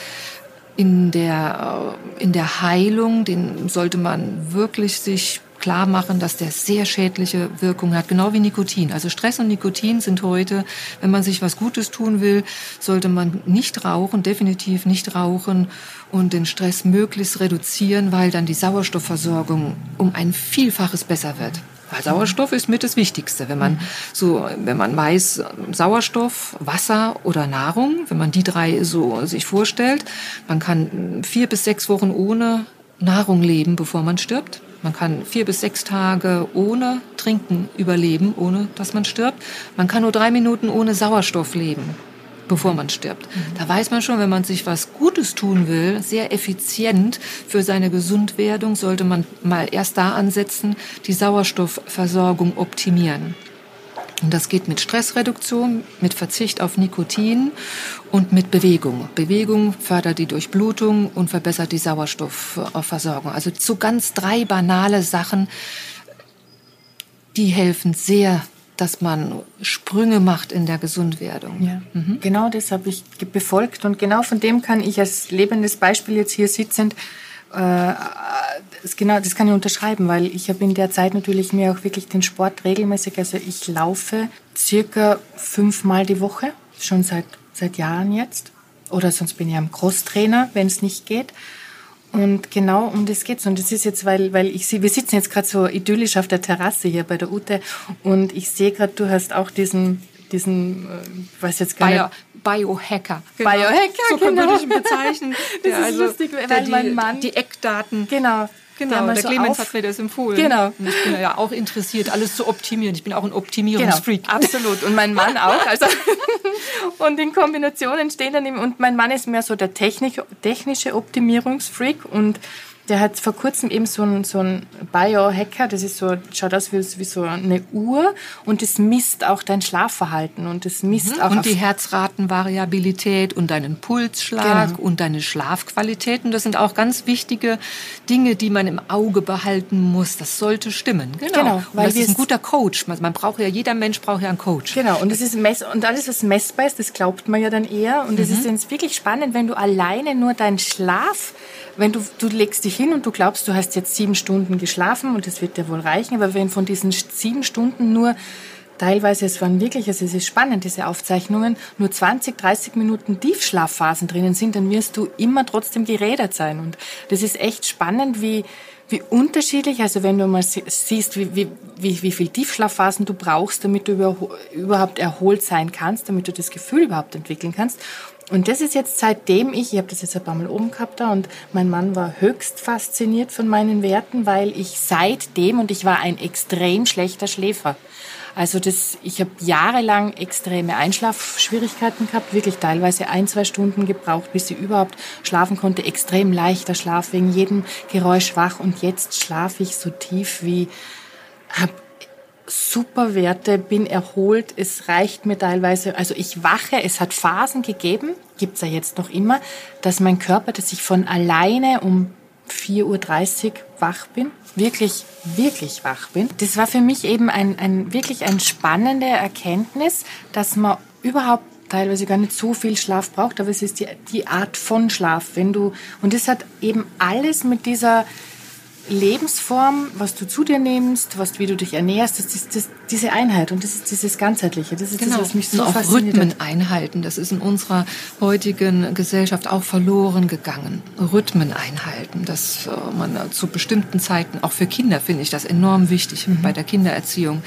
in der, äh, in der Heilung. Den sollte man wirklich sich klar machen, dass der sehr schädliche Wirkungen hat, genau wie Nikotin. Also Stress und Nikotin sind heute, wenn man sich was Gutes tun will, sollte man nicht rauchen, definitiv nicht rauchen und den Stress möglichst reduzieren, weil dann die Sauerstoffversorgung um ein Vielfaches besser wird. Weil Sauerstoff ist mit das Wichtigste. Wenn man so, wenn man weiß, Sauerstoff, Wasser oder Nahrung, wenn man die drei so sich vorstellt, man kann vier bis sechs Wochen ohne Nahrung leben, bevor man stirbt. Man kann vier bis sechs Tage ohne Trinken überleben, ohne dass man stirbt. Man kann nur drei Minuten ohne Sauerstoff leben, bevor man stirbt. Da weiß man schon, wenn man sich was Gutes tun will, sehr effizient für seine Gesundwerdung, sollte man mal erst da ansetzen, die Sauerstoffversorgung optimieren. Und das geht mit Stressreduktion, mit Verzicht auf Nikotin und mit Bewegung. Bewegung fördert die Durchblutung und verbessert die Sauerstoffversorgung. Also so ganz drei banale Sachen, die helfen sehr, dass man Sprünge macht in der Gesundwerdung. Ja, mhm. Genau das habe ich befolgt und genau von dem kann ich als lebendes Beispiel jetzt hier sitzend äh, das, genau, das kann ich unterschreiben, weil ich habe in der Zeit natürlich mir auch wirklich den Sport regelmäßig, also ich laufe circa fünfmal die Woche, schon seit, seit Jahren jetzt. Oder sonst bin ich am Crosstrainer, wenn es nicht geht. Und genau um das geht's. Und das ist jetzt, weil, weil ich sehe, wir sitzen jetzt gerade so idyllisch auf der Terrasse hier bei der Ute und ich sehe gerade, du hast auch diesen, diesen, äh, weiß jetzt gar Bio, nicht. Biohacker. Genau. Biohacker, so genau. könnte ich ihn bezeichnen. <laughs> Das ist also, lustig, weil der die, mein Mann- die Eckdaten. Genau. Genau, der so Clemens hat mir das empfohlen. Genau. Und ich bin ja auch interessiert, alles zu optimieren. Ich bin auch ein Optimierungsfreak. Genau, absolut. Und mein Mann auch. Also <laughs> und in Kombinationen stehen dann eben, und mein Mann ist mehr so der Technik, technische Optimierungsfreak und der hat vor kurzem eben so ein, so ein Biohacker, das ist so, schaut aus wie, wie so eine Uhr und das misst auch dein Schlafverhalten und das misst auch Mhm. Und auf die Herzratenvariabilität und deinen Pulsschlag Genau. und deine Schlafqualität. Und das sind auch ganz wichtige Dinge, die man im Auge behalten muss. Das sollte stimmen. Genau. Genau, und weil das wir ist ein guter Coach. Man, man braucht ja, jeder Mensch braucht ja einen Coach. Genau, und das ist mess und alles, was messbar ist, das glaubt man ja dann eher. Und es Mhm. ist jetzt wirklich spannend, wenn du alleine nur deinen Schlaf, wenn du, du legst dich hin und du glaubst, du hast jetzt sieben Stunden geschlafen und das wird dir wohl reichen, aber wenn von diesen sieben Stunden nur teilweise, es waren wirklich, also es ist spannend, diese Aufzeichnungen, nur 20, 30 Minuten Tiefschlafphasen drinnen sind, dann wirst du immer trotzdem gerädert sein. Und das ist echt spannend, wie, wie unterschiedlich, also wenn du mal sie- siehst, wie, wie, wie, wie viel Tiefschlafphasen du brauchst, damit du über, überhaupt erholt sein kannst, damit du das Gefühl überhaupt entwickeln kannst. Und das ist jetzt seitdem ich, ich habe das jetzt ein paar Mal oben gehabt da und mein Mann war höchst fasziniert von meinen Werten, weil ich seitdem, und ich war ein extrem schlechter Schläfer, also das, ich habe jahrelang extreme Einschlafschwierigkeiten gehabt, wirklich teilweise ein, zwei Stunden gebraucht, bis ich überhaupt schlafen konnte. Extrem leichter Schlaf, wegen jedem Geräusch wach. Und jetzt schlafe ich so tief wie, habe super Werte, bin erholt. Es reicht mir teilweise, also ich wache, es hat Phasen gegeben, gibt's ja jetzt noch immer, dass mein Körper, dass ich von alleine um 4.30 Uhr wach bin, wirklich, wirklich wach bin. Das war für mich eben ein, ein wirklich ein spannende Erkenntnis, dass man überhaupt teilweise gar nicht so viel Schlaf braucht, aber es ist die, die Art von Schlaf, wenn du, und das hat eben alles mit dieser Lebensform, was du zu dir nimmst, was, wie du dich ernährst, das ist das, diese Einheit und das ist dieses Ganzheitliche. Das ist Genau. das, was mich so und auch Rhythmen einhalten. Das ist in unserer heutigen Gesellschaft auch verloren gegangen. Rhythmen einhalten, dass äh, man äh, zu bestimmten Zeiten, auch für Kinder finde ich das enorm wichtig Mhm. bei der Kindererziehung.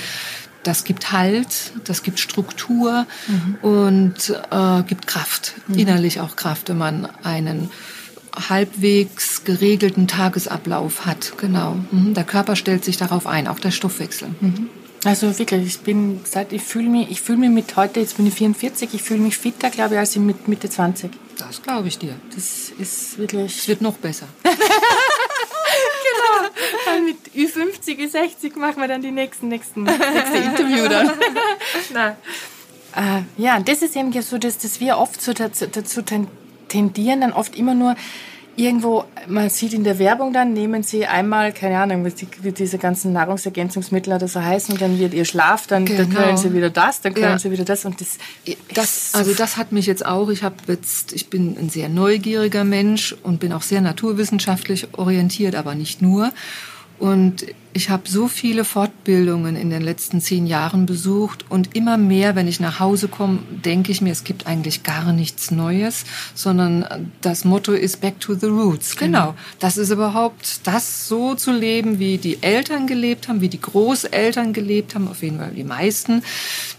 Das gibt Halt, das gibt Struktur Mhm. und äh, gibt Kraft, innerlich auch Kraft, wenn man einen halbwegs geregelten Tagesablauf hat. Genau. Mhm. Der Körper stellt sich darauf ein, auch der Stoffwechsel. Also wirklich, ich bin seit ich fühle mich, ich fühle mich mit heute, jetzt bin ich 44, ich fühle mich fitter, glaube ich, als ich mit Mitte 20. Das glaube ich dir. Das ist wirklich Es wird noch besser. <laughs> dann mit Ü50, Ü60 machen wir dann die nächsten, nächsten, nächste Interview dann. <laughs> Nein. Äh, ja, das ist eben so, dass, dass wir oft so dazu, dazu tendieren, dann oft immer nur irgendwo, man sieht in der Werbung dann, nehmen sie einmal, keine Ahnung, wie, die, wie diese ganzen Nahrungsergänzungsmittel oder so heißen, dann wird ihr Schlaf, dann, genau. dann können sie wieder das, dann können ja. sie wieder das und das. das also das hat mich jetzt auch, ich habe jetzt, ich bin ein sehr neugieriger Mensch und bin auch sehr naturwissenschaftlich orientiert, aber nicht nur. Und ich habe so viele Fortbildungen in den letzten zehn Jahren besucht und immer mehr, wenn ich nach Hause komme, denke ich mir, es gibt eigentlich gar nichts Neues, sondern das Motto ist Back to the Roots. Genau. genau. Das ist überhaupt das so zu leben, wie die Eltern gelebt haben, wie die Großeltern gelebt haben, auf jeden Fall die meisten.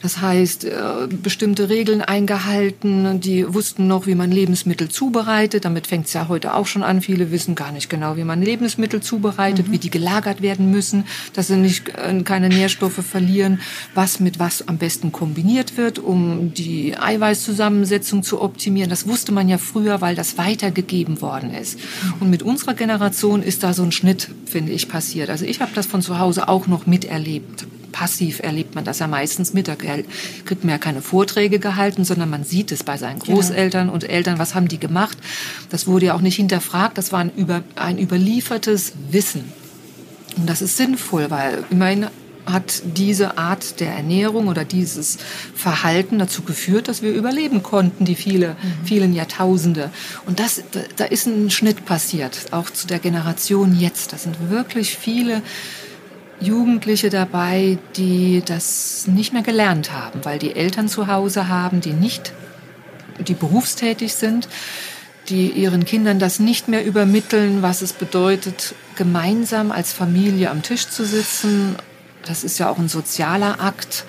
Das heißt, äh, bestimmte Regeln eingehalten, die wussten noch, wie man Lebensmittel zubereitet. Damit fängt es ja heute auch schon an. Viele wissen gar nicht genau, wie man Lebensmittel zubereitet, mhm. wie die gelagert werden müssen müssen, dass sie nicht äh, keine Nährstoffe verlieren, was mit was am besten kombiniert wird, um die Eiweißzusammensetzung zu optimieren. Das wusste man ja früher, weil das weitergegeben worden ist. Und mit unserer Generation ist da so ein Schnitt, finde ich, passiert. Also ich habe das von zu Hause auch noch miterlebt passiv erlebt man das ja meistens mit. Da kriegt man ja keine Vorträge gehalten, sondern man sieht es bei seinen. Großeltern und Eltern. Was haben die gemacht? Das wurde ja auch nicht hinterfragt. Das war ein, über, ein überliefertes Wissen. Und das ist sinnvoll, weil immerhin hat diese Art der Ernährung oder dieses Verhalten dazu geführt, dass wir überleben konnten, die viele, mhm. vielen Jahrtausende. Und das, da ist ein Schnitt passiert, auch zu der Generation jetzt. Da sind wirklich viele Jugendliche dabei, die das nicht mehr gelernt haben, weil die Eltern zu Hause haben, die nicht, die berufstätig sind, die ihren Kindern das nicht mehr übermitteln, was es bedeutet, gemeinsam als Familie am Tisch zu sitzen. Das ist ja auch ein sozialer Akt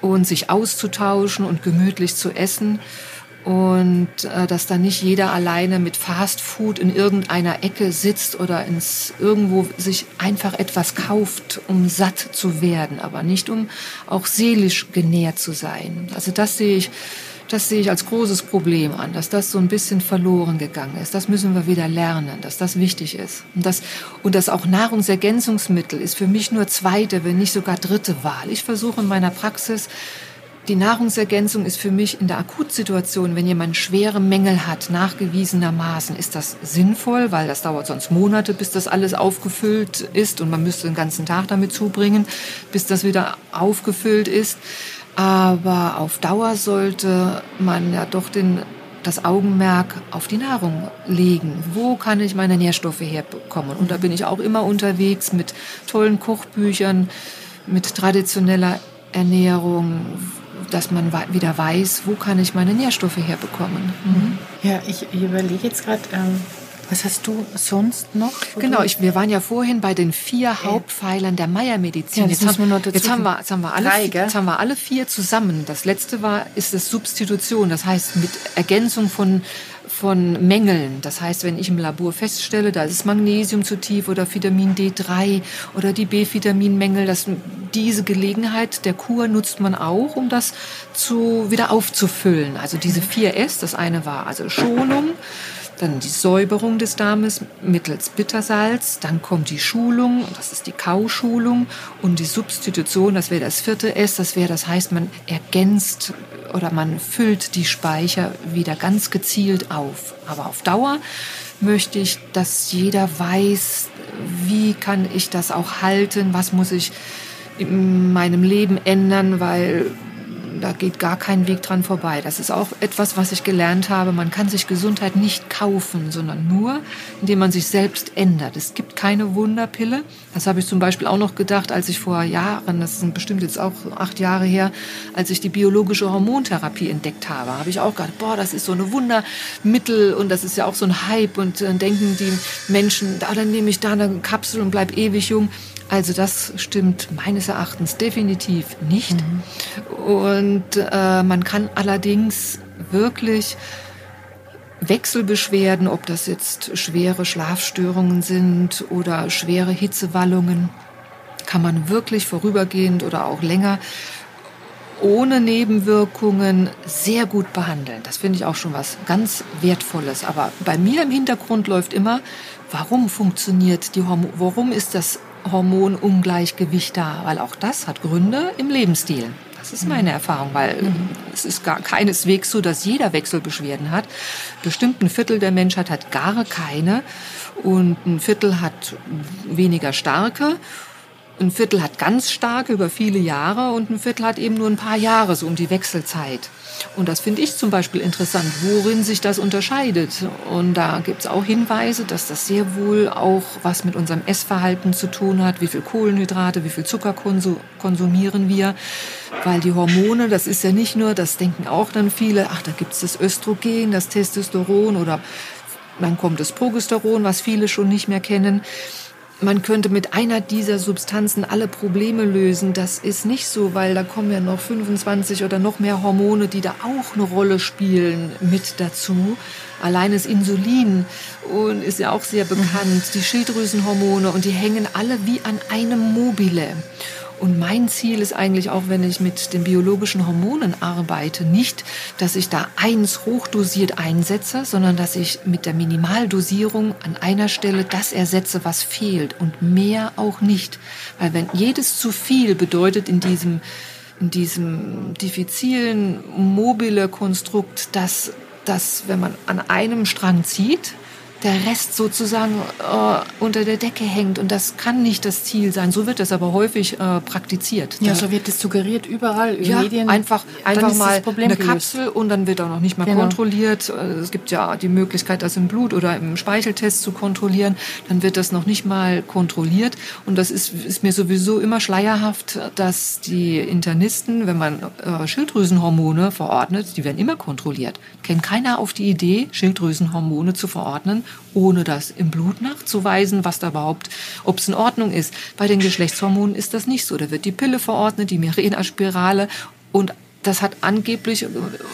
und sich auszutauschen und gemütlich zu essen und äh, dass da nicht jeder alleine mit Fast Food in irgendeiner Ecke sitzt oder ins irgendwo sich einfach etwas kauft, um satt zu werden, aber nicht um auch seelisch genährt zu sein. Also das sehe ich das sehe ich als großes Problem an, dass das so ein bisschen verloren gegangen ist. Das müssen wir wieder lernen, dass das wichtig ist. Und das, und das auch Nahrungsergänzungsmittel ist für mich nur zweite, wenn nicht sogar dritte Wahl. Ich versuche in meiner Praxis, die Nahrungsergänzung ist für mich in der Akutsituation, wenn jemand schwere Mängel hat, nachgewiesenermaßen, ist das sinnvoll, weil das dauert sonst Monate, bis das alles aufgefüllt ist und man müsste den ganzen Tag damit zubringen, bis das wieder aufgefüllt ist. Aber auf Dauer sollte man ja doch den, das Augenmerk auf die Nahrung legen. Wo kann ich meine Nährstoffe herbekommen? Und da bin ich auch immer unterwegs mit tollen Kochbüchern, mit traditioneller Ernährung, dass man wieder weiß, wo kann ich meine Nährstoffe herbekommen. Mhm. Ja, ich, überlege jetzt gerade, ähm, was hast du sonst noch? Genau, ich, wir waren ja vorhin bei den vier. Hauptpfeilern der Meiermedizin. Ja, jetzt, haben, jetzt, haben wir, jetzt, haben wir alle, Drei, jetzt haben wir alle vier zusammen. Das letzte war, ist das Substitution. Das heißt, mit Ergänzung von von Mängeln. Das heißt, wenn ich im Labor feststelle, da ist Magnesium zu tief oder Vitamin D3 oder die B-Vitaminmängel, dass diese Gelegenheit der Kur nutzt man auch, um das zu, wieder aufzufüllen. Also diese vier S, das eine war also Schonung, dann die Säuberung des Darmes mittels Bittersalz, dann kommt die Schulung, das ist die Kauschulung. Und die Substitution, das wäre das vierte S, das wäre, das heißt, man ergänzt oder man füllt die Speicher wieder ganz gezielt auf. Aber auf Dauer möchte ich, dass jeder weiß, wie kann ich das auch halten, was muss ich in meinem Leben ändern, weil da geht gar kein Weg dran vorbei. Das ist auch etwas, was ich gelernt habe. Man kann sich Gesundheit nicht kaufen, sondern nur, indem man sich selbst ändert. Es gibt keine Wunderpille. Das habe ich zum Beispiel auch noch gedacht, als ich vor Jahren, das sind bestimmt jetzt auch acht Jahre her, als ich die biologische Hormontherapie entdeckt habe, habe ich auch gedacht, boah, das ist so eine Wundermittel und das ist ja auch so ein Hype und dann denken die Menschen, da dann nehme ich da eine Kapsel und bleib ewig jung. Also das stimmt meines Erachtens definitiv nicht. Mhm. Und äh, man kann allerdings wirklich Wechselbeschwerden, ob das jetzt schwere Schlafstörungen sind oder schwere Hitzewallungen, kann man wirklich vorübergehend oder auch länger ohne Nebenwirkungen sehr gut behandeln. Das finde ich auch schon was ganz Wertvolles. Aber bei mir im Hintergrund läuft immer warum funktioniert die Hormon, warum ist das Hormonungleichgewicht da? Weil auch das hat Gründe im Lebensstil. Das ist meine Erfahrung, weil mhm. es ist gar keineswegs so, dass jeder Wechselbeschwerden hat. Bestimmt ein Viertel der Menschheit hat gar keine und ein Viertel hat weniger starke ein Viertel hat ganz stark über viele Jahre und ein Viertel hat eben nur ein paar Jahre, so um die Wechselzeit. Und das finde ich zum Beispiel interessant, worin sich das unterscheidet. Und da gibt es auch Hinweise, dass das sehr wohl auch was mit unserem Essverhalten zu tun hat. Wie viel Kohlenhydrate, wie viel Zucker konsumieren wir. Weil die Hormone, das ist ja nicht nur, das denken auch dann viele, ach, da gibt es das Östrogen, das Testosteron oder dann kommt das Progesteron, was viele schon nicht mehr kennen man könnte mit einer dieser Substanzen alle Probleme lösen. Das ist nicht so, weil da kommen ja noch 25 oder noch mehr Hormone, die da auch eine Rolle spielen, mit dazu. Allein das Insulin und ist ja auch sehr bekannt, die Schilddrüsenhormone und die hängen alle wie an einem Mobile. Und mein Ziel ist eigentlich auch, wenn ich mit den biologischen Hormonen arbeite, nicht, dass ich da eins hochdosiert einsetze, sondern dass ich mit der Minimaldosierung an einer Stelle das ersetze, was fehlt und mehr auch nicht. Weil wenn jedes zu viel bedeutet in diesem, in diesem diffizilen mobile Konstrukt, dass, dass wenn man an einem Strang zieht, der Rest sozusagen äh, unter der Decke hängt. Und das kann nicht das Ziel sein. So wird das aber häufig äh, praktiziert. Ja, so wird es suggeriert überall in ja, Medien. Einfach, einfach mal eine Kapsel und dann wird auch noch nicht mal genau. kontrolliert. Äh, es gibt ja die Möglichkeit, das im Blut oder im Speicheltest zu kontrollieren. Dann wird das noch nicht mal kontrolliert. Und das ist, ist mir sowieso immer schleierhaft, dass die Internisten, wenn man äh, Schilddrüsenhormone verordnet, die werden immer kontrolliert. Kennt keiner auf die Idee, Schilddrüsenhormone zu verordnen ohne das im Blut nachzuweisen, was da überhaupt, ob es in Ordnung ist. Bei den Geschlechtshormonen ist das nicht so. Da wird die Pille verordnet, die Mirena-Spirale und das hat angeblich,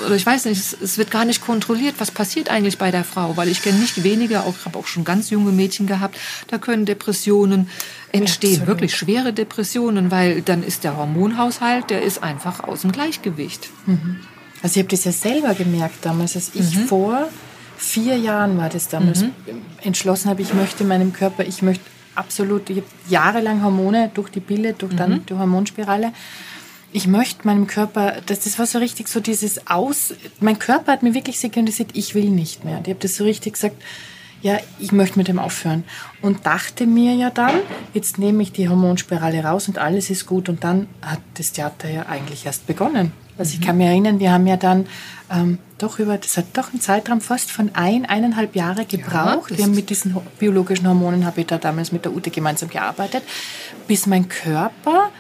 oder ich weiß nicht, es, wird gar nicht kontrolliert, was passiert eigentlich bei der Frau, weil ich kenne nicht wenige, auch habe auch schon ganz junge Mädchen gehabt, da können Depressionen entstehen, Absolut. wirklich schwere Depressionen, weil dann ist der Hormonhaushalt, der ist einfach aus dem Gleichgewicht. Mhm. Also ich habe das ja selber gemerkt damals, als ich mhm. vor vier Jahren war das damals, mhm. entschlossen habe, ich möchte meinem Körper, ich möchte absolut, ich habe jahrelang Hormone durch die Pille, durch dann mhm. die Hormonspirale. Ich möchte meinem Körper, das, das war so richtig so dieses Aus, mein Körper hat mir wirklich signalisiert, ich will nicht mehr. Und ich habe das so richtig gesagt, ja, ich möchte mit dem aufhören. Und dachte mir ja dann, jetzt nehme ich die Hormonspirale raus und alles ist gut. Und dann hat das Theater ja eigentlich erst begonnen. Also ich kann mich erinnern, wir haben ja dann ähm, doch über, das hat doch einen Zeitraum fast von ein, eineinhalb Jahre gebraucht. Ja, wir haben mit diesen biologischen Hormonen, habe ich da damals mit der Ute gemeinsam gearbeitet, bis mein Körper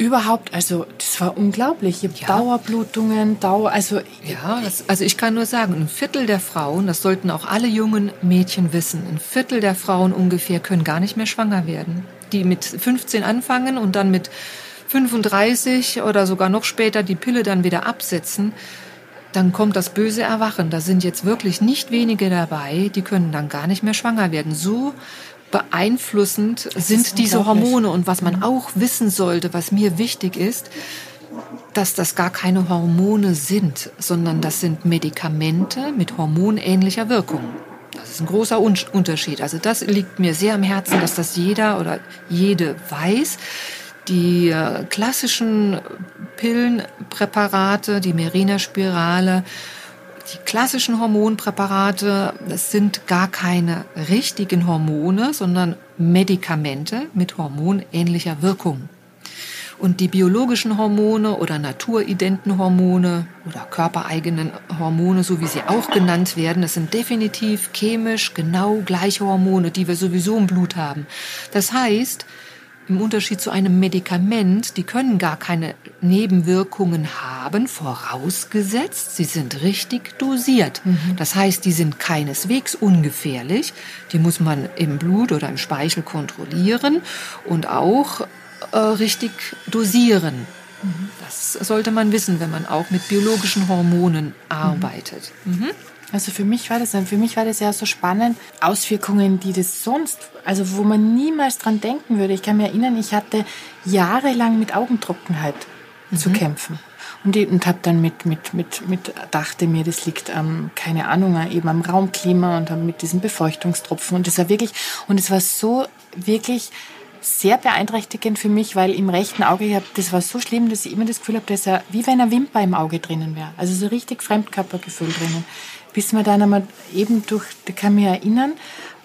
überhaupt, also das war unglaublich. Ich ja. Dauerblutungen, Dauer, also ja, das, also ich kann nur sagen, ein Viertel der Frauen, das sollten auch alle jungen Mädchen wissen, ein Viertel der Frauen ungefähr können gar nicht mehr schwanger werden. Die mit 15 anfangen und dann mit 35 oder sogar noch später die Pille dann wieder absetzen, dann kommt das böse Erwachen. Da sind jetzt wirklich nicht wenige dabei, die können dann gar nicht mehr schwanger werden. So beeinflussend das sind diese Hormone. Und was man auch wissen sollte, was mir wichtig ist, dass das gar keine Hormone sind, sondern das sind Medikamente mit hormonähnlicher Wirkung. Das ist ein großer Unterschied. Also das liegt mir sehr am Herzen, dass das jeder oder jede weiß. Die äh, klassischen Pillenpräparate, die Merina-Spirale, die klassischen Hormonpräparate, das sind gar keine richtigen Hormone, sondern Medikamente mit hormonähnlicher Wirkung. Und die biologischen Hormone oder naturidenten Hormone oder körpereigenen Hormone, so wie sie auch genannt werden, das sind definitiv chemisch genau gleiche Hormone, die wir sowieso im Blut haben. Das heißt, im Unterschied zu einem Medikament, die können gar keine Nebenwirkungen haben, vorausgesetzt, sie sind richtig dosiert. Mhm. Das heißt, die sind keineswegs ungefährlich. Die muss man im Blut oder im Speichel kontrollieren und auch äh, richtig dosieren. Mhm. Das sollte man wissen, wenn man auch mit biologischen Hormonen arbeitet. Mhm. Mhm. Also für mich war das für mich war das ja so spannend. Auswirkungen, die das sonst, also wo man niemals dran denken würde. Ich kann mich erinnern, ich hatte jahrelang mit Augentrockenheit zu kämpfen. Und, ich- und habe dann mit, mit, mit, mit, dachte mir, das liegt am, keine Ahnung, eben am Raumklima und dann mit diesen Befeuchtungstropfen. Und das war wirklich, und es war so wirklich sehr beeinträchtigend für mich, weil im rechten Auge, ich hab, das war so schlimm, dass ich immer das Gefühl habe, dass er wie wenn eine Wimper im Auge drinnen wäre. Also so richtig Fremdkörpergefühl drinnen. Bis wir dann einmal eben durch, da kann ich mich erinnern,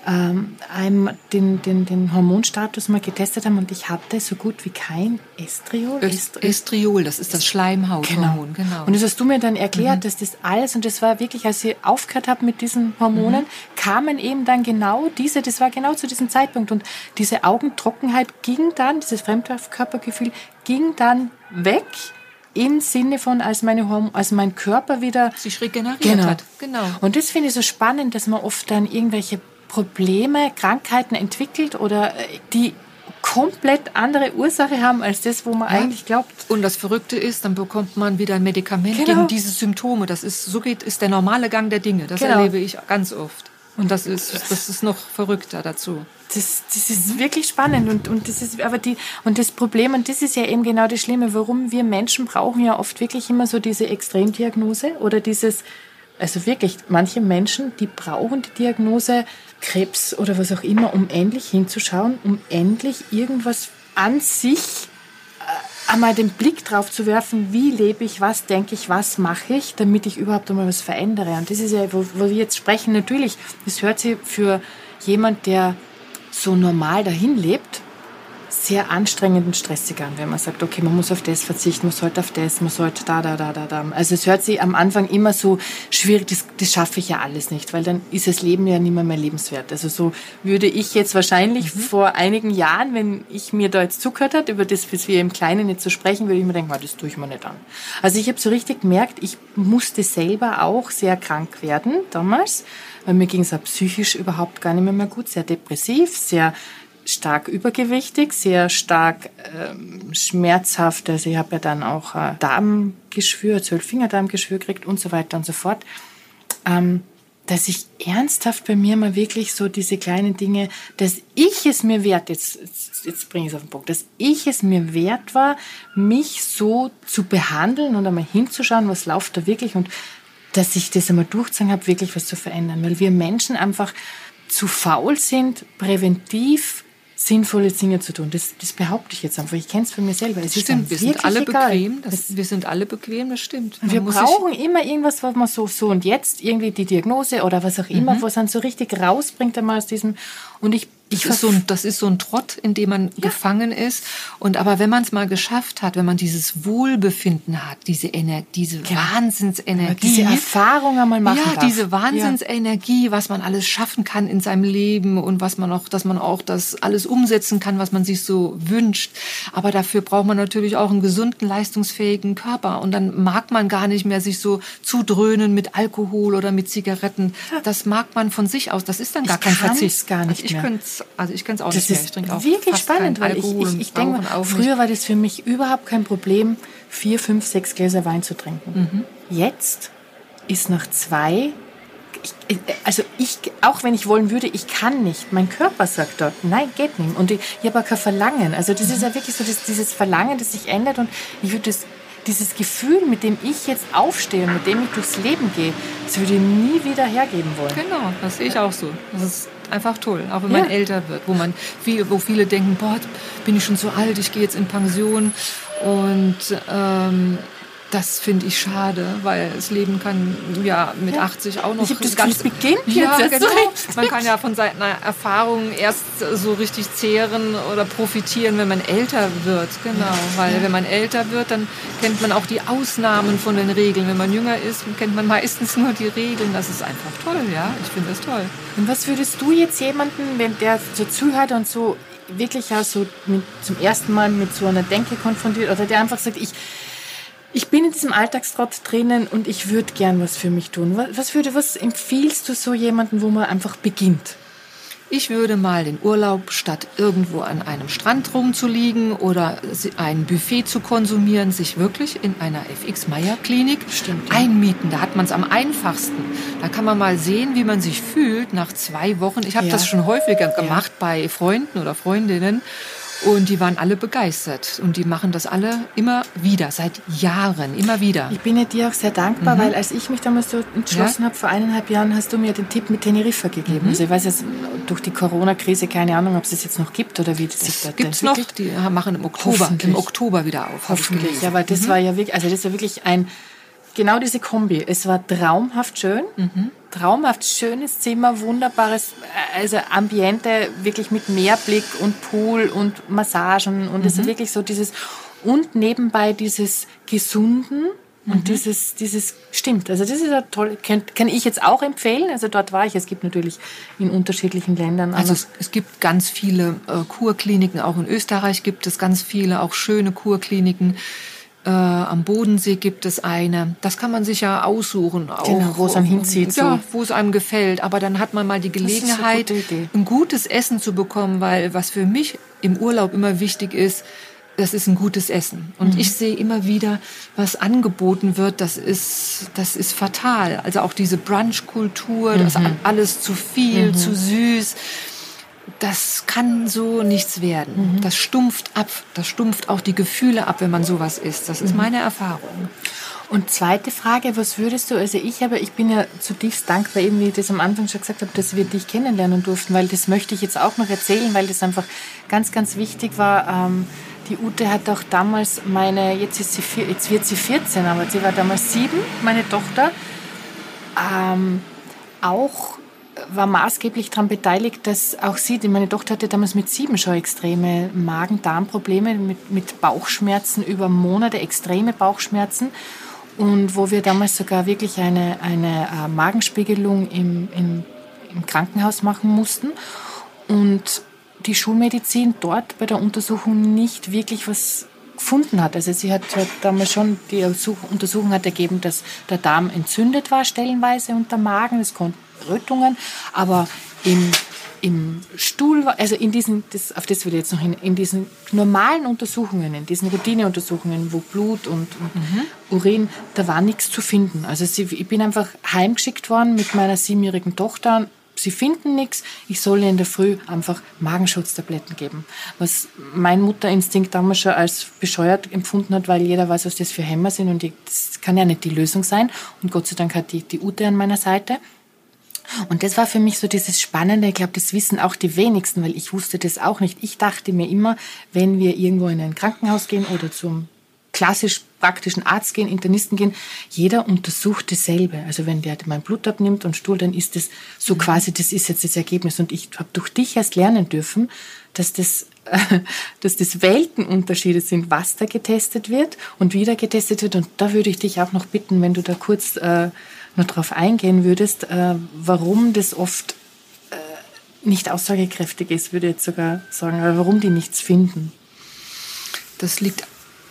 ähm, einem den, den, den Hormonstatus mal getestet haben und ich hatte so gut wie kein Estriol. Öst- Estriol, das ist das Schleimhauthormon. Genau. Und das hast du mir dann erklärt, dass das alles, und das war wirklich, als ich aufgehört habe mit diesen Hormonen, kamen eben dann genau diese, das war genau zu diesem Zeitpunkt. Und diese Augentrockenheit ging dann, dieses Fremdkörpergefühl ging dann weg im Sinne von, als, meine Horm als mein Körper wieder sich regeneriert hat. Genau. und das finde ich so spannend, dass man oft dann irgendwelche Probleme, Krankheiten entwickelt oder äh, die komplett andere Ursache haben als das, wo man eigentlich glaubt. Und das Verrückte ist, dann bekommt man wieder ein Medikament Genau. gegen diese Symptome. Das ist, so geht, ist der normale Gang der Dinge. Das Genau. erlebe ich ganz oft. Und das ist, das ist noch verrückter dazu. Das, das ist wirklich spannend und, und das ist aber die und das Problem und das ist ja eben genau das Schlimme, warum wir Menschen brauchen ja oft wirklich immer so diese Extremdiagnose oder dieses also wirklich manche Menschen, die brauchen die Diagnose Krebs oder was auch immer, um endlich hinzuschauen, um endlich irgendwas an sich einmal den Blick drauf zu werfen, wie lebe ich, was denke ich, was mache ich, damit ich überhaupt einmal was verändere. Und das ist ja, wo, wo wir jetzt sprechen, natürlich, das hört sich für jemand, der so normal dahin lebt, sehr anstrengend und stressig an, wenn man sagt, okay, man muss auf das verzichten, man sollte auf das, man sollte da, da, da, da, da. Also es hört sich am Anfang immer so schwierig, das, das schaffe ich ja alles nicht, weil dann ist das Leben ja nicht mehr mehr lebenswert. Also so würde ich jetzt wahrscheinlich vor einigen Jahren, wenn ich mir da jetzt zugehört hat, über das, was wir im Kleinen jetzt so sprechen, würde ich mir denken, "Ah, das tue ich mir nicht an. Also ich habe so richtig gemerkt, ich musste selber auch sehr krank werden damals, weil mir ging es auch psychisch überhaupt gar nicht mehr, mehr gut, sehr depressiv, sehr stark übergewichtig, sehr stark ähm, schmerzhaft. Also ich habe ja dann auch äh, Darmgeschwür, Zwölffingerdarmgeschwür gekriegt und so weiter und so fort. Ähm, dass ich ernsthaft bei mir mal wirklich so diese kleinen Dinge, dass ich es mir wert, jetzt, jetzt, jetzt bringe ich es auf den Punkt, dass ich es mir wert war, mich so zu behandeln und einmal hinzuschauen, was läuft da wirklich und dass ich das einmal durchgezogen habe, wirklich was zu verändern. Weil wir Menschen einfach zu faul sind, präventiv sinnvolle Dinge zu tun. Das, das behaupte ich jetzt einfach. Ich kenne es von mir selber. Es ist Stimmt, wir sind alle egal. bequem. Das, wir sind alle bequem, das stimmt. wir Man sich- brauchen immer irgendwas, was man so, so und jetzt irgendwie die Diagnose oder was auch Mhm. immer, was dann so richtig rausbringt einmal aus diesem. Und ich Das ist, so ein, das ist so ein Trott, in dem man gefangen ist. Und aber wenn man es mal geschafft hat, wenn man dieses Wohlbefinden hat, diese Ener diese Wahnsinnsenergie, diese Erfahrung einmal machen ja, darf. diese Wahnsinnsenergie, was man alles schaffen kann in seinem Leben und was man auch, dass man auch das alles umsetzen kann, was man sich so wünscht. Aber dafür braucht man natürlich auch einen gesunden, leistungsfähigen Körper. Und dann mag man gar nicht mehr sich so zudröhnen mit Alkohol oder mit Zigaretten. Das mag man von sich aus. Das ist dann gar Ich kein Verzicht. gar nicht ich könnte also ich könnte es auch Das nicht mehr. ist Ich trinke auch wirklich spannend, weil ich, Alkohol ich, und ich denke, früher war das für mich überhaupt kein Problem, vier, fünf, sechs Gläser Wein zu trinken. Mhm. Jetzt ist nach zwei, ich, also ich, auch wenn ich wollen würde, ich kann nicht. Mein Körper sagt dort, nein, geht nicht. Und ich, ich habe auch kein Verlangen. Also das ist ja wirklich so das, dieses Verlangen, das sich ändert und ich würde das dieses Gefühl, mit dem ich jetzt aufstehe und mit dem ich durchs Leben gehe, das würde ich nie wieder hergeben wollen. Genau, das sehe ich auch so. Das ist einfach toll, auch wenn Ja. man älter wird, wo man viel, wo viele denken, boah, bin ich schon zu alt, ich gehe jetzt in Pension und ähm, das finde ich schade, weil das Leben kann ja mit 80 auch noch Ich das es beginnt ja, jetzt genau. Man kann ja von seiner Erfahrung erst so richtig zehren oder profitieren, wenn man älter wird, genau, weil wenn man älter wird, dann kennt man auch die Ausnahmen von den Regeln. Wenn man jünger ist, kennt man meistens nur die Regeln. Das ist einfach toll, ja. Ich finde das toll. Und was würdest du jetzt jemanden, wenn der so zuhört und so wirklich auch so mit, zum ersten Mal mit so einer Denke konfrontiert oder der einfach sagt, ich, ich bin in diesem Alltagstrott drinnen und ich würde gern was für mich tun. Was, würde, was empfiehlst du so jemanden, wo man einfach beginnt? Ich würde mal den Urlaub statt irgendwo an einem Strand rumzuliegen oder ein Buffet zu konsumieren, sich wirklich in einer FX Meyer Klinik Stimmt, ja. einmieten. Da hat man es am einfachsten. Da kann man mal sehen, wie man sich fühlt nach zwei Wochen. Ich habe Ja. das schon häufiger gemacht bei Freunden oder Freundinnen. Und die waren alle begeistert. Und die machen das alle immer wieder, seit Jahren, immer wieder. Ich bin ja dir auch sehr dankbar, mhm. weil als ich mich damals so entschlossen ja? habe, vor eineinhalb Jahren, hast du mir den Tipp mit Teneriffa gegeben. Mhm. Also ich weiß jetzt durch die Corona-Krise keine Ahnung, ob es das jetzt noch gibt oder wie das sich das gibt's noch. Die machen im Oktober, im Oktober wieder auf. Hoffentlich. Ja, aber das mhm. war ja wirklich, also das war wirklich ein genau diese Kombi. Es war traumhaft schön, mhm. traumhaft schönes Zimmer, wunderbares, äh, also Ambiente, wirklich mit Meerblick und Pool und Massagen und mhm. es ist wirklich so dieses und nebenbei dieses Gesunden und mhm. dieses, dieses stimmt. Also das ist ja toll, kann, kann ich jetzt auch empfehlen. Also dort war ich. Es gibt natürlich in unterschiedlichen Ländern. Also es, es gibt ganz viele äh, Kurkliniken, auch in Österreich gibt es ganz viele, auch schöne Kurkliniken. Äh, am Bodensee gibt es eine. Das kann man sich ja aussuchen. Auch, genau, wo es einem hinzieht. Ja, wo es einem gefällt. Aber dann hat man mal die Gelegenheit, ein gutes Essen zu bekommen, weil was für mich im Urlaub immer wichtig ist, das ist ein gutes Essen. Und mhm. ich sehe immer wieder, was angeboten wird, das ist, das ist fatal. Also auch diese Brunchkultur, mhm. das alles zu viel, mhm. zu süß das kann so nichts werden. Mhm. Das stumpft ab. Das stumpft auch die Gefühle ab, wenn man sowas isst. Das ist mhm. meine Erfahrung. Und zweite Frage, was würdest du, also ich habe, ich bin ja zutiefst dankbar, eben wie ich das am Anfang schon gesagt habe, dass wir dich kennenlernen durften, weil das möchte ich jetzt auch noch erzählen, weil das einfach ganz, ganz wichtig war. Ähm, die Ute hat auch damals meine, jetzt ist sie, jetzt wird sie 14, aber sie war damals sieben, meine Tochter, ähm, auch war maßgeblich daran beteiligt, dass auch sie, meine Tochter hatte damals mit sieben schon extreme Magen-Darm-Probleme, mit, mit Bauchschmerzen über Monate, extreme Bauchschmerzen. Und wo wir damals sogar wirklich eine, eine äh, Magenspiegelung im, im, im Krankenhaus machen mussten. Und die Schulmedizin dort bei der Untersuchung nicht wirklich was gefunden hat. Also sie hat, damals schon, die Untersuchung hat ergeben, dass der Darm entzündet war stellenweise und der Magen. Es konnten Rötungen, aber im, im Stuhl, also in diesen, das, auf das will ich jetzt noch hin, in diesen normalen Untersuchungen, in diesen Routineuntersuchungen, wo Blut und, und mhm. Urin, da war nichts zu finden. Also sie, ich bin einfach heimgeschickt worden mit meiner siebenjährigen Tochter sie finden nichts, ich soll ihnen in der Früh einfach Magenschutztabletten geben. Was mein Mutterinstinkt damals schon als bescheuert empfunden hat, weil jeder weiß, was das für Hämmer sind und das kann ja nicht die Lösung sein. Und Gott sei Dank hat die, die Ute an meiner Seite. Und das war für mich so dieses Spannende. Ich glaube, das wissen auch die wenigsten, weil ich wusste das auch nicht. Ich dachte mir immer, wenn wir irgendwo in ein Krankenhaus gehen oder zum klassisch praktischen Arzt gehen, Internisten gehen, jeder untersucht dasselbe. Also wenn der mein Blut abnimmt und Stuhl, dann ist das so mhm. quasi, das ist jetzt das Ergebnis. Und ich habe durch dich erst lernen dürfen, dass das, <laughs> dass das Weltenunterschiede sind, was da getestet wird und wie da getestet wird. Und da würde ich dich auch noch bitten, wenn du da kurz äh, noch darauf eingehen würdest, äh, warum das oft äh, nicht aussagekräftig ist, würde ich jetzt sogar sagen, aber warum die nichts finden. Das liegt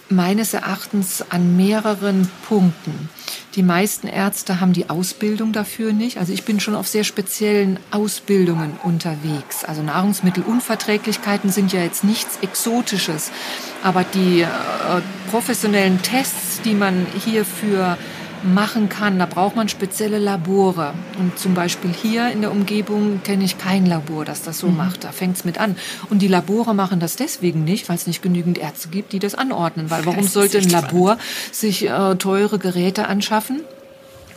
meines Erachtens an mehreren Punkten. Die meisten Ärzte haben die Ausbildung dafür nicht. Also ich bin schon auf sehr speziellen Ausbildungen unterwegs. Also Nahrungsmittelunverträglichkeiten sind ja jetzt nichts Exotisches. Aber die äh, professionellen Tests, die man hierfür machen kann. Da braucht man spezielle Labore. Und zum Beispiel hier in der Umgebung kenne ich kein Labor, das das so mhm. macht. Da fängt es mit an. Und die Labore machen das deswegen nicht, weil es nicht genügend Ärzte gibt, die das anordnen. Weil warum sollte ein Labor sich äh, teure Geräte anschaffen?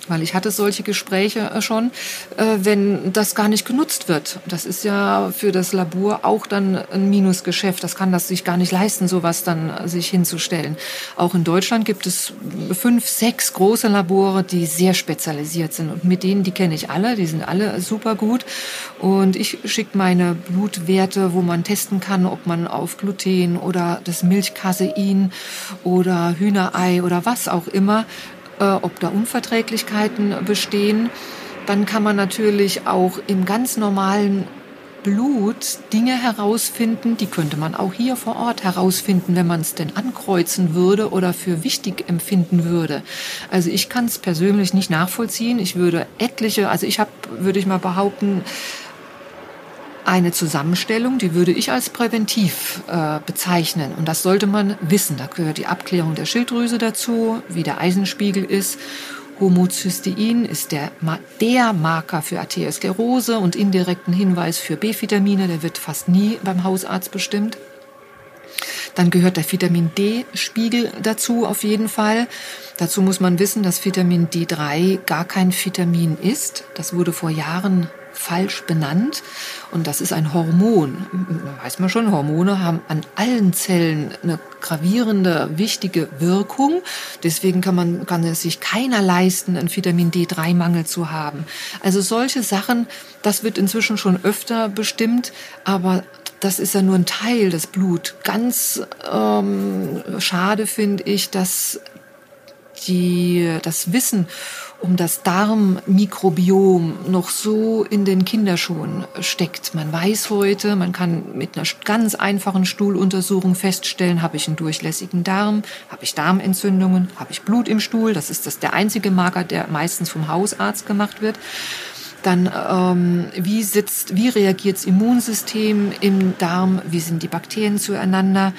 Weil ich hatte solche Gespräche äh, schon, äh, wenn das gar nicht genutzt wird. Das ist ja für das Labor auch dann ein Minusgeschäft. Das kann das sich gar nicht leisten, sowas dann äh, sich hinzustellen. Auch in Deutschland gibt es fünf, sechs große Labore, die sehr spezialisiert sind. Und mit denen, die kenne ich alle, die sind alle super gut. Und ich schicke meine Blutwerte, wo man testen kann, ob man auf Gluten oder das Milchcasein oder Hühnerei oder was auch immer ob da Unverträglichkeiten bestehen. Dann kann man natürlich auch im ganz normalen Blut Dinge herausfinden, die könnte man auch hier vor Ort herausfinden, wenn man es denn ankreuzen würde oder für wichtig empfinden würde. Also ich kann es persönlich nicht nachvollziehen. Ich würde etliche, also ich habe, würde ich mal behaupten, eine Zusammenstellung, die würde ich als präventiv äh, bezeichnen. Und das sollte man wissen. Da gehört die Abklärung der Schilddrüse dazu, wie der Eisenspiegel ist. Homozystein ist der, der Marker für Arteriosklerose und indirekten Hinweis für B-Vitamine. Der wird fast nie beim Hausarzt bestimmt. Dann gehört der Vitamin D-Spiegel dazu auf jeden Fall. Dazu muss man wissen, dass Vitamin D3 gar kein Vitamin ist. Das wurde vor Jahren falsch benannt. Und das ist ein Hormon. Weiß man schon, Hormone haben an allen Zellen eine gravierende, wichtige Wirkung. Deswegen kann man, kann es sich keiner leisten, einen Vitamin D3-Mangel zu haben. Also solche Sachen, das wird inzwischen schon öfter bestimmt, aber das ist ja nur ein Teil des Blut. Ganz ähm, schade finde ich, dass die, das Wissen um das Darmmikrobiom noch so in den Kinderschuhen steckt. Man weiß heute, man kann mit einer ganz einfachen Stuhluntersuchung feststellen, habe ich einen durchlässigen Darm, habe ich Darmentzündungen, habe ich Blut im Stuhl. Das ist das der einzige Marker, der meistens vom Hausarzt gemacht wird. Dann ähm, wie sitzt, wie reagiert das Immunsystem im Darm? Wie sind die Bakterien zueinander?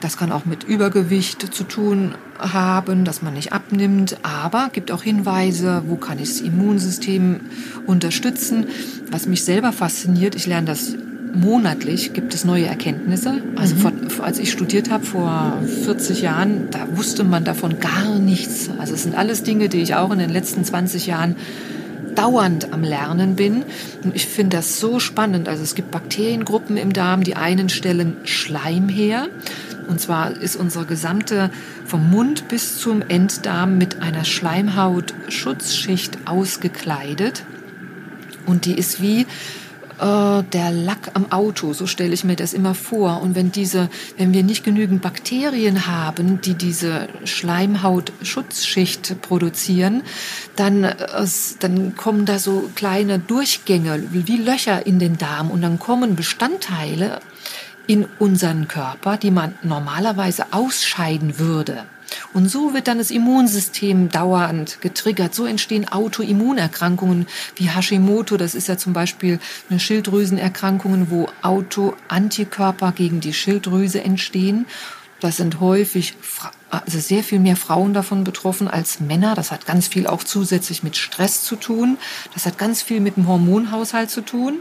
Das kann auch mit Übergewicht zu tun haben, dass man nicht abnimmt, aber gibt auch Hinweise, wo kann ich das Immunsystem unterstützen. Was mich selber fasziniert, ich lerne das monatlich, gibt es neue Erkenntnisse. Also mhm. vor, als ich studiert habe vor 40 Jahren, da wusste man davon gar nichts. Also es sind alles Dinge, die ich auch in den letzten 20 Jahren dauernd am Lernen bin. Und ich finde das so spannend. Also es gibt Bakteriengruppen im Darm, die einen stellen Schleim her und zwar ist unsere gesamte vom Mund bis zum Enddarm mit einer Schleimhautschutzschicht ausgekleidet. Und die ist wie äh, der Lack am Auto, so stelle ich mir das immer vor. Und wenn diese, wenn wir nicht genügend Bakterien haben, die diese Schleimhautschutzschicht produzieren, dann, äh, dann kommen da so kleine Durchgänge, wie Löcher in den Darm und dann kommen Bestandteile in unseren Körper, die man normalerweise ausscheiden würde. Und so wird dann das Immunsystem dauernd getriggert. So entstehen Autoimmunerkrankungen wie Hashimoto. Das ist ja zum Beispiel eine Schilddrüsenerkrankung, wo Autoantikörper gegen die Schilddrüse entstehen. Das sind häufig, also sehr viel mehr Frauen davon betroffen als Männer. Das hat ganz viel auch zusätzlich mit Stress zu tun. Das hat ganz viel mit dem Hormonhaushalt zu tun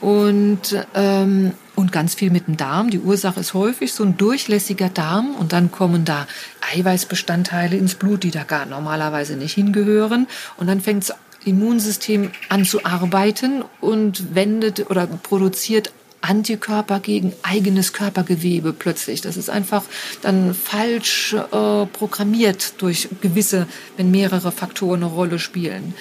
und, ähm, und ganz viel mit dem Darm. Die Ursache ist häufig so ein durchlässiger Darm und dann kommen da Eiweißbestandteile ins Blut, die da gar normalerweise nicht hingehören. Und dann fängt das Immunsystem an zu arbeiten und wendet oder produziert Antikörper gegen eigenes Körpergewebe plötzlich. Das ist einfach dann falsch äh, programmiert durch gewisse, wenn mehrere Faktoren eine Rolle spielen.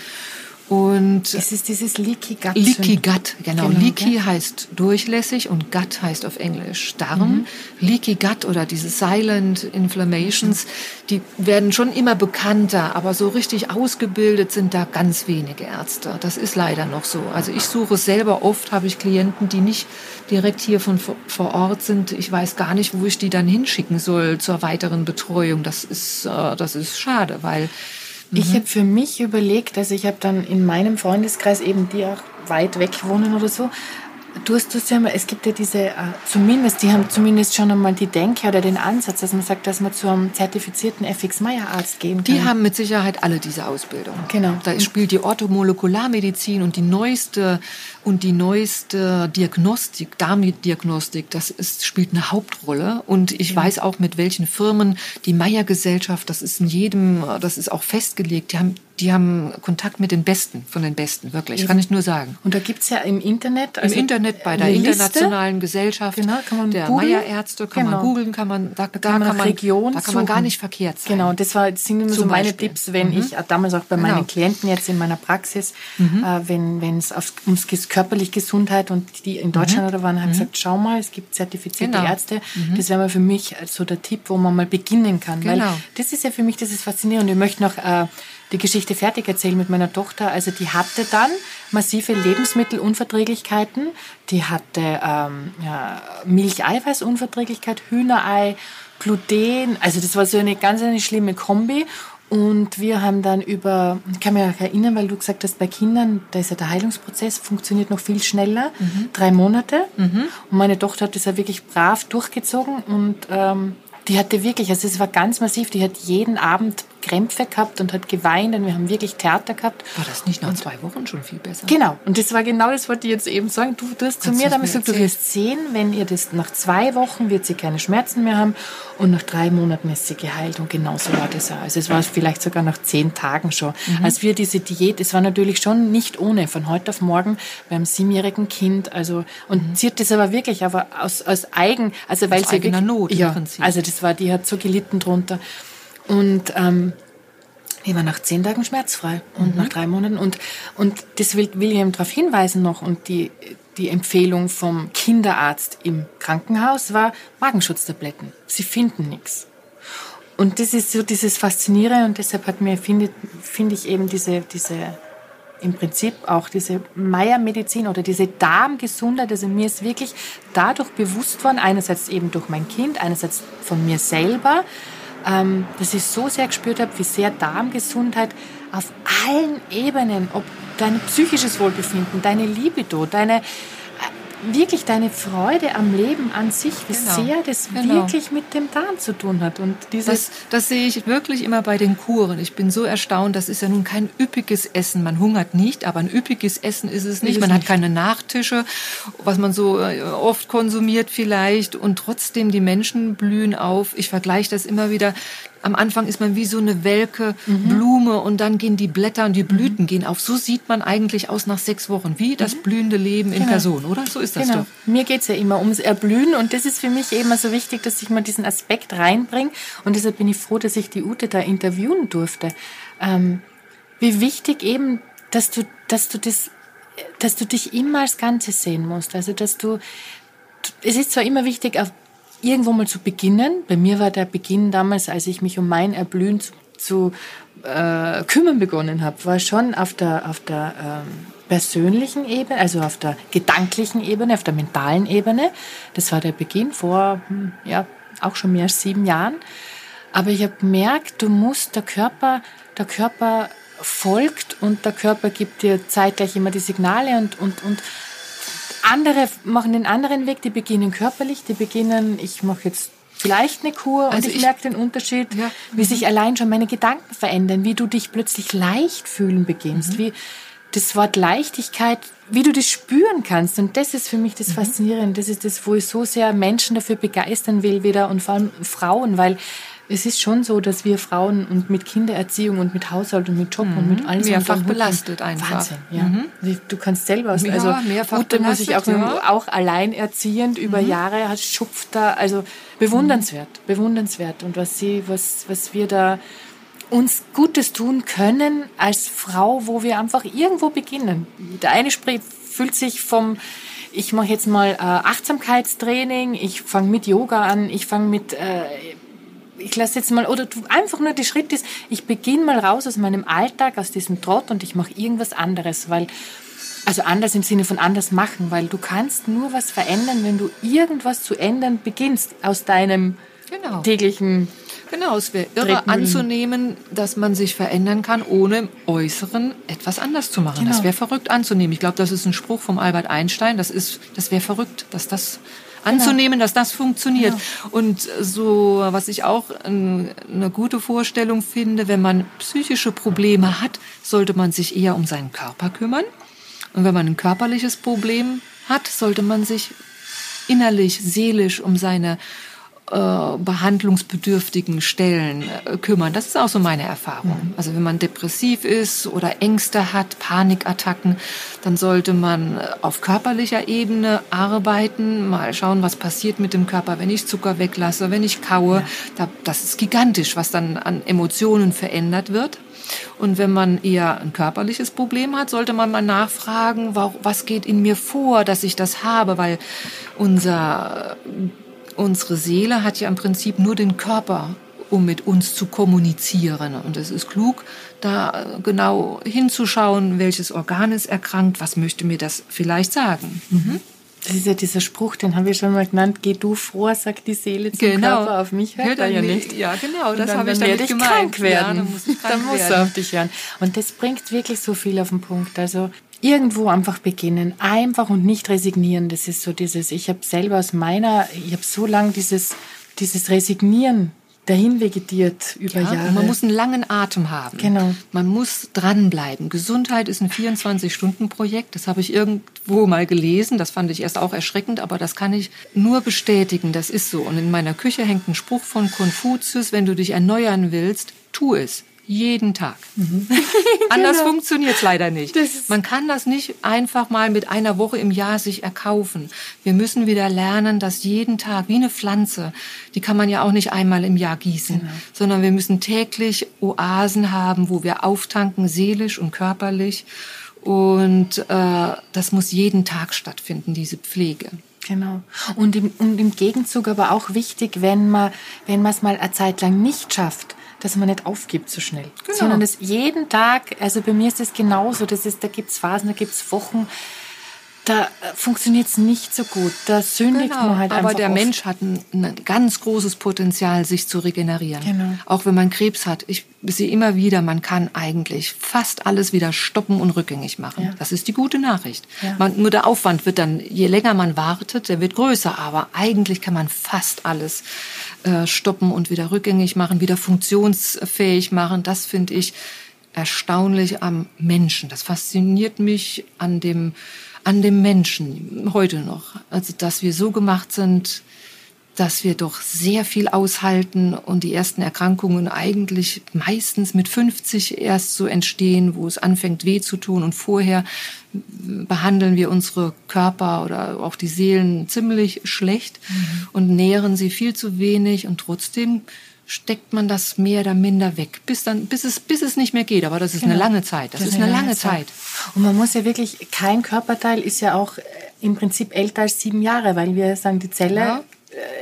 Und es ist dieses Leaky Gut. Leaky Gut, genau. genau Leaky ja. heißt durchlässig und Gut heißt auf Englisch Darm. Mhm. Leaky Gut oder diese Silent Inflammations, mhm. die werden schon immer bekannter, aber so richtig ausgebildet sind da ganz wenige Ärzte. Das ist leider noch so. Also ich suche es selber oft, habe ich Klienten, die nicht direkt hier von vor Ort sind. Ich weiß gar nicht, wo ich die dann hinschicken soll zur weiteren Betreuung. Das ist, äh, das ist schade, weil ich habe für mich überlegt, also ich habe dann in meinem Freundeskreis eben die auch weit weg wohnen oder so, Du hast das ja mal, es gibt ja diese, äh, zumindest, die haben zumindest schon einmal die Denke oder den Ansatz, dass man sagt, dass man zu einem zertifizierten FX-Meyer-Arzt gehen kann. Die haben mit Sicherheit alle diese Ausbildung. Genau. Da spielt die Orthomolekularmedizin und die neueste und die neueste Diagnostik, Darmdiagnostik, das ist, spielt eine Hauptrolle. Und ich ja. weiß auch, mit welchen Firmen die Meyer-Gesellschaft, das ist in jedem, das ist auch festgelegt, die haben die haben Kontakt mit den Besten von den Besten, wirklich, kann ich nur sagen. Und da gibt's ja im Internet, also Im Internet bei der internationalen Gesellschaft genau, kann man der Meierärzte, kann genau. man googeln, kann man, da, da kann, man, Region da kann man gar nicht verkehrt sein. Genau, das war, das sind immer Zum so meine Beispiel. Tipps, wenn mhm. ich, damals auch bei genau. meinen Klienten jetzt in meiner Praxis, mhm. äh, wenn wenn es ums körperlich Gesundheit und die in Deutschland mhm. oder waren, habe ich mhm. gesagt, schau mal, es gibt zertifizierte genau. Ärzte. Mhm. Das wäre mal für mich so der Tipp, wo man mal beginnen kann. Weil genau. das ist ja für mich, das ist faszinierend. Ich möchte noch äh, die Geschichte fertig erzählen mit meiner Tochter. Also die hatte dann massive Lebensmittelunverträglichkeiten. Die hatte ähm, ja, Milcheiweißunverträglichkeit, Hühnerei, Gluten. Also das war so eine ganz eine schlimme Kombi. Und wir haben dann über, ich kann mich auch erinnern, weil du gesagt hast, bei Kindern, da ist ja der Heilungsprozess, funktioniert noch viel schneller, mhm. drei Monate. Mhm. Und meine Tochter hat das ja wirklich brav durchgezogen und ähm, die hatte wirklich, also es war ganz massiv, die hat jeden Abend Krämpfe gehabt und hat geweint und wir haben wirklich Theater gehabt. War das nicht nach und zwei Wochen schon viel besser? Genau. Und das war genau das, was ich jetzt eben sagen. Du, du hast zu mir damals gesagt, du wirst sehen, wenn ihr das nach zwei Wochen wird sie keine Schmerzen mehr haben und nach drei Monaten ist sie geheilt. Und genau so war das auch. Also es war vielleicht sogar nach zehn Tagen schon. Mhm. Als wir diese Diät, es war natürlich schon nicht ohne, von heute auf morgen, wir haben siebenjährigen Kind, also, und mhm. sie hat das aber wirklich, aber aus, aus eigen, also weil aus sie eigener wirklich, Not ja, Prinzip. Also das war, die hat so gelitten drunter. Und ähm, ich war nach zehn Tagen schmerzfrei und mhm. nach drei Monaten. Und, und das will, will ich eben darauf hinweisen noch. Und die, die Empfehlung vom Kinderarzt im Krankenhaus war Magenschutztabletten. Sie finden nichts. Und das ist so dieses Faszinierende und deshalb hat mir, finde find ich eben diese, diese, im Prinzip auch diese Meiermedizin oder diese Darmgesundheit, also mir ist wirklich dadurch bewusst worden, einerseits eben durch mein Kind, einerseits von mir selber, ähm, dass ich so sehr gespürt habe, wie sehr Darmgesundheit auf allen Ebenen, ob dein psychisches Wohlbefinden, deine Libido, deine wirklich deine Freude am Leben an sich, wie genau. sehr das genau. wirklich mit dem Darm zu tun hat. Und dieses das, das sehe ich wirklich immer bei den Kuren. Ich bin so erstaunt, das ist ja nun kein üppiges Essen. Man hungert nicht, aber ein üppiges Essen ist es nicht. Man hat keine Nachtische, was man so äh, oft konsumiert vielleicht. Und trotzdem, die Menschen blühen auf. Ich vergleiche das immer wieder am Anfang ist man wie so eine welke mhm. Blume und dann gehen die Blätter und die Blüten mhm. gehen auf. So sieht man eigentlich aus nach sechs Wochen, wie das mhm. blühende Leben in genau. Person, oder? So ist das genau. doch. Mir geht's ja immer ums Erblühen und das ist für mich immer so wichtig, dass ich mal diesen Aspekt reinbringe und deshalb bin ich froh, dass ich die Ute da interviewen durfte. Ähm, wie wichtig eben, dass du, dass du das dass du dich immer als Ganzes sehen musst. Also, dass du, es ist zwar immer wichtig, auf irgendwo mal zu beginnen. Bei mir war der Beginn damals, als ich mich um mein Erblühen zu, zu äh, kümmern begonnen habe, war schon auf der, auf der ähm, persönlichen Ebene, also auf der gedanklichen Ebene, auf der mentalen Ebene. Das war der Beginn vor, hm, ja, auch schon mehr als sieben Jahren. Aber ich habe gemerkt, du musst, der Körper, der Körper folgt und der Körper gibt dir zeitgleich immer die Signale und, und, und andere machen den anderen Weg, die beginnen körperlich, die beginnen, ich mache jetzt vielleicht eine Kur also und ich, ich merke den Unterschied, ja. wie sich allein schon meine Gedanken verändern, wie du dich plötzlich leicht fühlen beginnst, mhm. wie das Wort Leichtigkeit, wie du das spüren kannst. Und das ist für mich das mhm. Faszinierende. Das ist das, wo ich so sehr Menschen dafür begeistern will wieder und vor allem Frauen, weil es ist schon so, dass wir Frauen und mit Kindererziehung und mit Haushalt und mit Job mhm. und mit allem mehrfach belastet einfach. Wahnsinn, ja. Mhm. Du kannst selber, ja, also mehrfach Ute muss ich auch, ja. auch alleinerziehend über mhm. Jahre hat schupft da, also bewundernswert, mhm. bewundernswert und was sie, was was wir da uns Gutes tun können als Frau, wo wir einfach irgendwo beginnen. Der eine spricht, fühlt sich vom ich mache jetzt mal äh, Achtsamkeitstraining, ich fange mit Yoga an, ich fange mit äh, ich lasse jetzt mal, oder du einfach nur die Schritt ist, ich beginne mal raus aus meinem Alltag, aus diesem Trott und ich mache irgendwas anderes, weil, also anders im Sinne von anders machen, weil du kannst nur was verändern, wenn du irgendwas zu ändern beginnst aus deinem genau. täglichen Genau, es wäre irre anzunehmen, dass man sich verändern kann, ohne im Äußeren etwas anders zu machen. Genau. Das wäre verrückt anzunehmen. Ich glaube, das ist ein Spruch vom Albert Einstein. Das ist, das wäre verrückt, dass das anzunehmen, genau. dass das funktioniert. Genau. Und so, was ich auch eine gute Vorstellung finde, wenn man psychische Probleme hat, sollte man sich eher um seinen Körper kümmern. Und wenn man ein körperliches Problem hat, sollte man sich innerlich, seelisch um seine behandlungsbedürftigen Stellen äh, kümmern. Das ist auch so meine Erfahrung. Mhm. Also wenn man depressiv ist oder Ängste hat, Panikattacken, dann sollte man äh, auf körperlicher Ebene arbeiten, mal schauen, was passiert mit dem Körper, wenn ich Zucker weglasse, wenn ich kaue. Ja. das ist gigantisch, was dann an Emotionen verändert wird. Und wenn man eher ein körperliches Problem hat, sollte man mal nachfragen, was geht in mir vor, dass ich das habe, weil unser unsere Seele hat ja im Prinzip nur den Körper, um mit uns zu kommunizieren. Und es ist klug, da genau hinzuschauen, welches Organ ist erkrankt, was möchte mir das vielleicht sagen. Mhm. Das ist ja dieser Spruch, den haben wir schon mal genannt, geh du vor, sagt die Seele zum genau. Körper, auf mich hört er ja nicht. Ja, genau, das habe ich damit ich gemeint. krank werden. Ja, dann muss, ich krank dann muss er auf dich hören. Und das bringt wirklich so viel auf den Punkt. Also irgendwo einfach beginnen, einfach und nicht resignieren. Das ist so dieses, ich habe selber aus meiner, ich habe so lange dieses, dieses Resignieren dahin vegetiert über Ja, Jahre. man muss einen langen Atem haben. Genau. Man muss dranbleiben. Gesundheit ist ein 24-Stunden-Projekt. Das habe ich irgendwo mal gelesen. Das fand ich erst auch erschreckend, aber das kann ich nur bestätigen. Das ist so. Und in meiner Küche hängt ein Spruch von Konfuzius, wenn du dich erneuern willst, tu es. Jeden Tag. <laughs> Anders funktioniert's leider nicht. Das ist- Man kann das nicht einfach mal mit einer Woche im Jahr sich erkaufen. Wir müssen wieder lernen, dass jeden Tag, wie eine Pflanze, die kann man ja auch nicht einmal im Jahr gießen, sondern wir müssen täglich Oasen haben, wo wir auftanken, seelisch und körperlich. Und äh, das muss jeden Tag stattfinden, diese Pflege. Genau. Und im, und im Gegenzug aber auch wichtig, wenn man wenn man es mal eine Zeit lang nicht schafft, dass man nicht aufgibt so schnell, Genau. sondern das jeden Tag. Also bei mir ist es genauso. Das ist, da gibt's Phasen, da gibt's Wochen. Da funktioniert es nicht so gut. Da sündigt man halt Genau. aber einfach der oft. Mensch hat ein, ein ganz großes Potenzial, sich zu regenerieren. Genau. Auch wenn man Krebs hat. Ich sehe immer wieder, man kann eigentlich fast alles wieder stoppen und rückgängig machen. Ja. Das ist die gute Nachricht. Ja. Man, nur der Aufwand wird dann, je länger man wartet, der wird größer. Aber eigentlich kann man fast alles äh, stoppen und wieder rückgängig machen, wieder funktionsfähig machen. Das finde ich erstaunlich am Menschen. Das fasziniert mich an dem, an dem Menschen heute noch. Also, dass wir so gemacht sind, dass wir doch sehr viel aushalten und die ersten Erkrankungen eigentlich meistens mit 50 erst so entstehen, wo es anfängt weh zu tun und vorher behandeln wir unsere Körper oder auch die Seelen ziemlich schlecht und nähren sie viel zu wenig und trotzdem steckt man das mehr oder minder weg, bis dann, bis es, bis es nicht mehr geht. Aber das ist eine lange Zeit. Das, ist eine lange Zeit. Und man muss ja wirklich, kein Körperteil ist ja auch äh, im Prinzip älter als sieben Jahre, weil wir sagen, die Zelle Ja.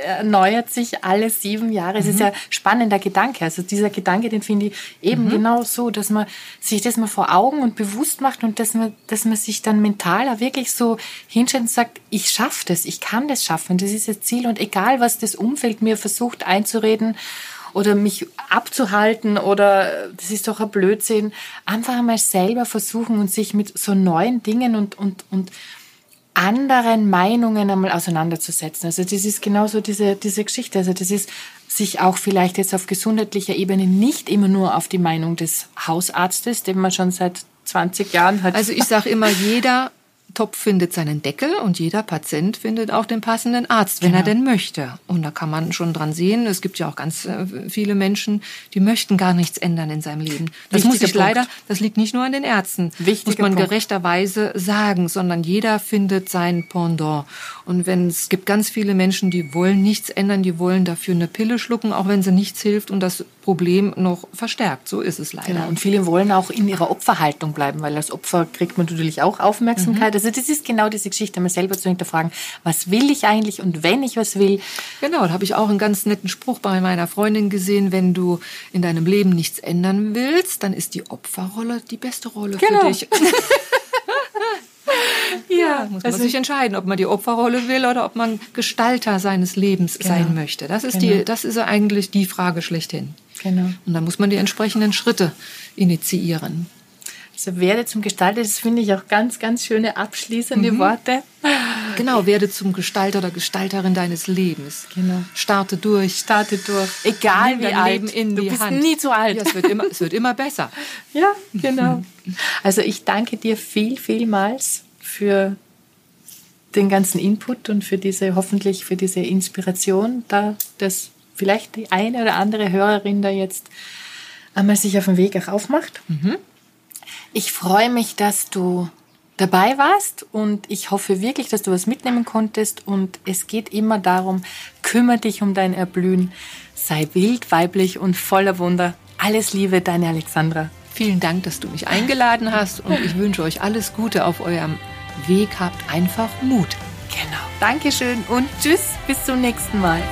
Erneuert sich alle sieben Jahre. Es ist ja ein spannender Gedanke. Also dieser Gedanke, den finde ich eben genau so, dass man sich das mal vor Augen und bewusst macht und dass man, dass man sich dann mental auch wirklich so hinstellt und sagt, ich schaffe das, ich kann das schaffen, das ist das Ziel und egal, was das Umfeld mir versucht einzureden, oder mich abzuhalten oder das ist doch ein Blödsinn. Einfach einmal selber versuchen und sich mit so neuen Dingen und, und, und anderen Meinungen einmal auseinanderzusetzen. Also das ist genauso diese, diese Geschichte. Also das ist sich auch vielleicht jetzt auf gesundheitlicher Ebene nicht immer nur auf die Meinung des Hausarztes, den man schon seit 20 Jahren hat. Also ich sage immer, jeder Topf findet seinen Deckel und jeder Patient findet auch den passenden Arzt, wenn er Genau. denn möchte. Und da kann man schon dran sehen, es gibt ja auch ganz äh, viele Menschen, die möchten gar nichts ändern in seinem Leben. Das muss Wichtiger ich leider, Punkt. das liegt nicht nur an den Ärzten, Wichtiger muss man Punkt. gerechterweise sagen, sondern jeder findet sein Pendant. Und wenn es gibt ganz viele Menschen, die wollen nichts ändern, die wollen dafür eine Pille schlucken, auch wenn sie nichts hilft und das Problem noch verstärkt. So ist es leider. Genau. Und viele wollen auch in ihrer Opferhaltung bleiben, weil als Opfer kriegt man natürlich auch Aufmerksamkeit. Also das ist genau diese Geschichte, mal selber zu hinterfragen, was will ich eigentlich und wenn ich was will, Genau, da habe ich auch einen ganz netten Spruch bei meiner Freundin gesehen. Wenn du in deinem Leben nichts ändern willst, dann ist die Opferrolle die beste Rolle Genau. für dich. <laughs> ja, muss man also sich entscheiden, ob man die Opferrolle will oder ob man Gestalter seines Lebens sein möchte. Das ist Genau. die, das ist eigentlich die Frage schlechthin. Genau. Und dann muss man die entsprechenden Schritte initiieren. Also werde zum Gestalter, das finde ich auch ganz, ganz schöne abschließende Worte. Genau, werde zum Gestalter oder Gestalterin deines Lebens. Genau. Starte durch. Starte durch. Egal Nimm wie alt, Leben in du die bist Hand. nie zu alt. Ja, es <laughs> wird immer, es wird immer besser. Ja, genau. <laughs> Also ich danke dir viel, vielmals für den ganzen Input und für diese, hoffentlich für diese Inspiration, da dass vielleicht die eine oder andere Hörerin da jetzt einmal sich auf den Weg auch aufmacht. Ich freue mich, dass du dabei warst und ich hoffe wirklich, dass du was mitnehmen konntest und es geht immer darum, kümmere dich um dein Erblühen, sei wild, weiblich und voller Wunder. Alles Liebe, deine Alexandra. Vielen Dank, dass du mich eingeladen hast und ich wünsche euch alles Gute auf eurem Weg. Habt einfach Mut. Genau. Dankeschön und tschüss, bis zum nächsten Mal.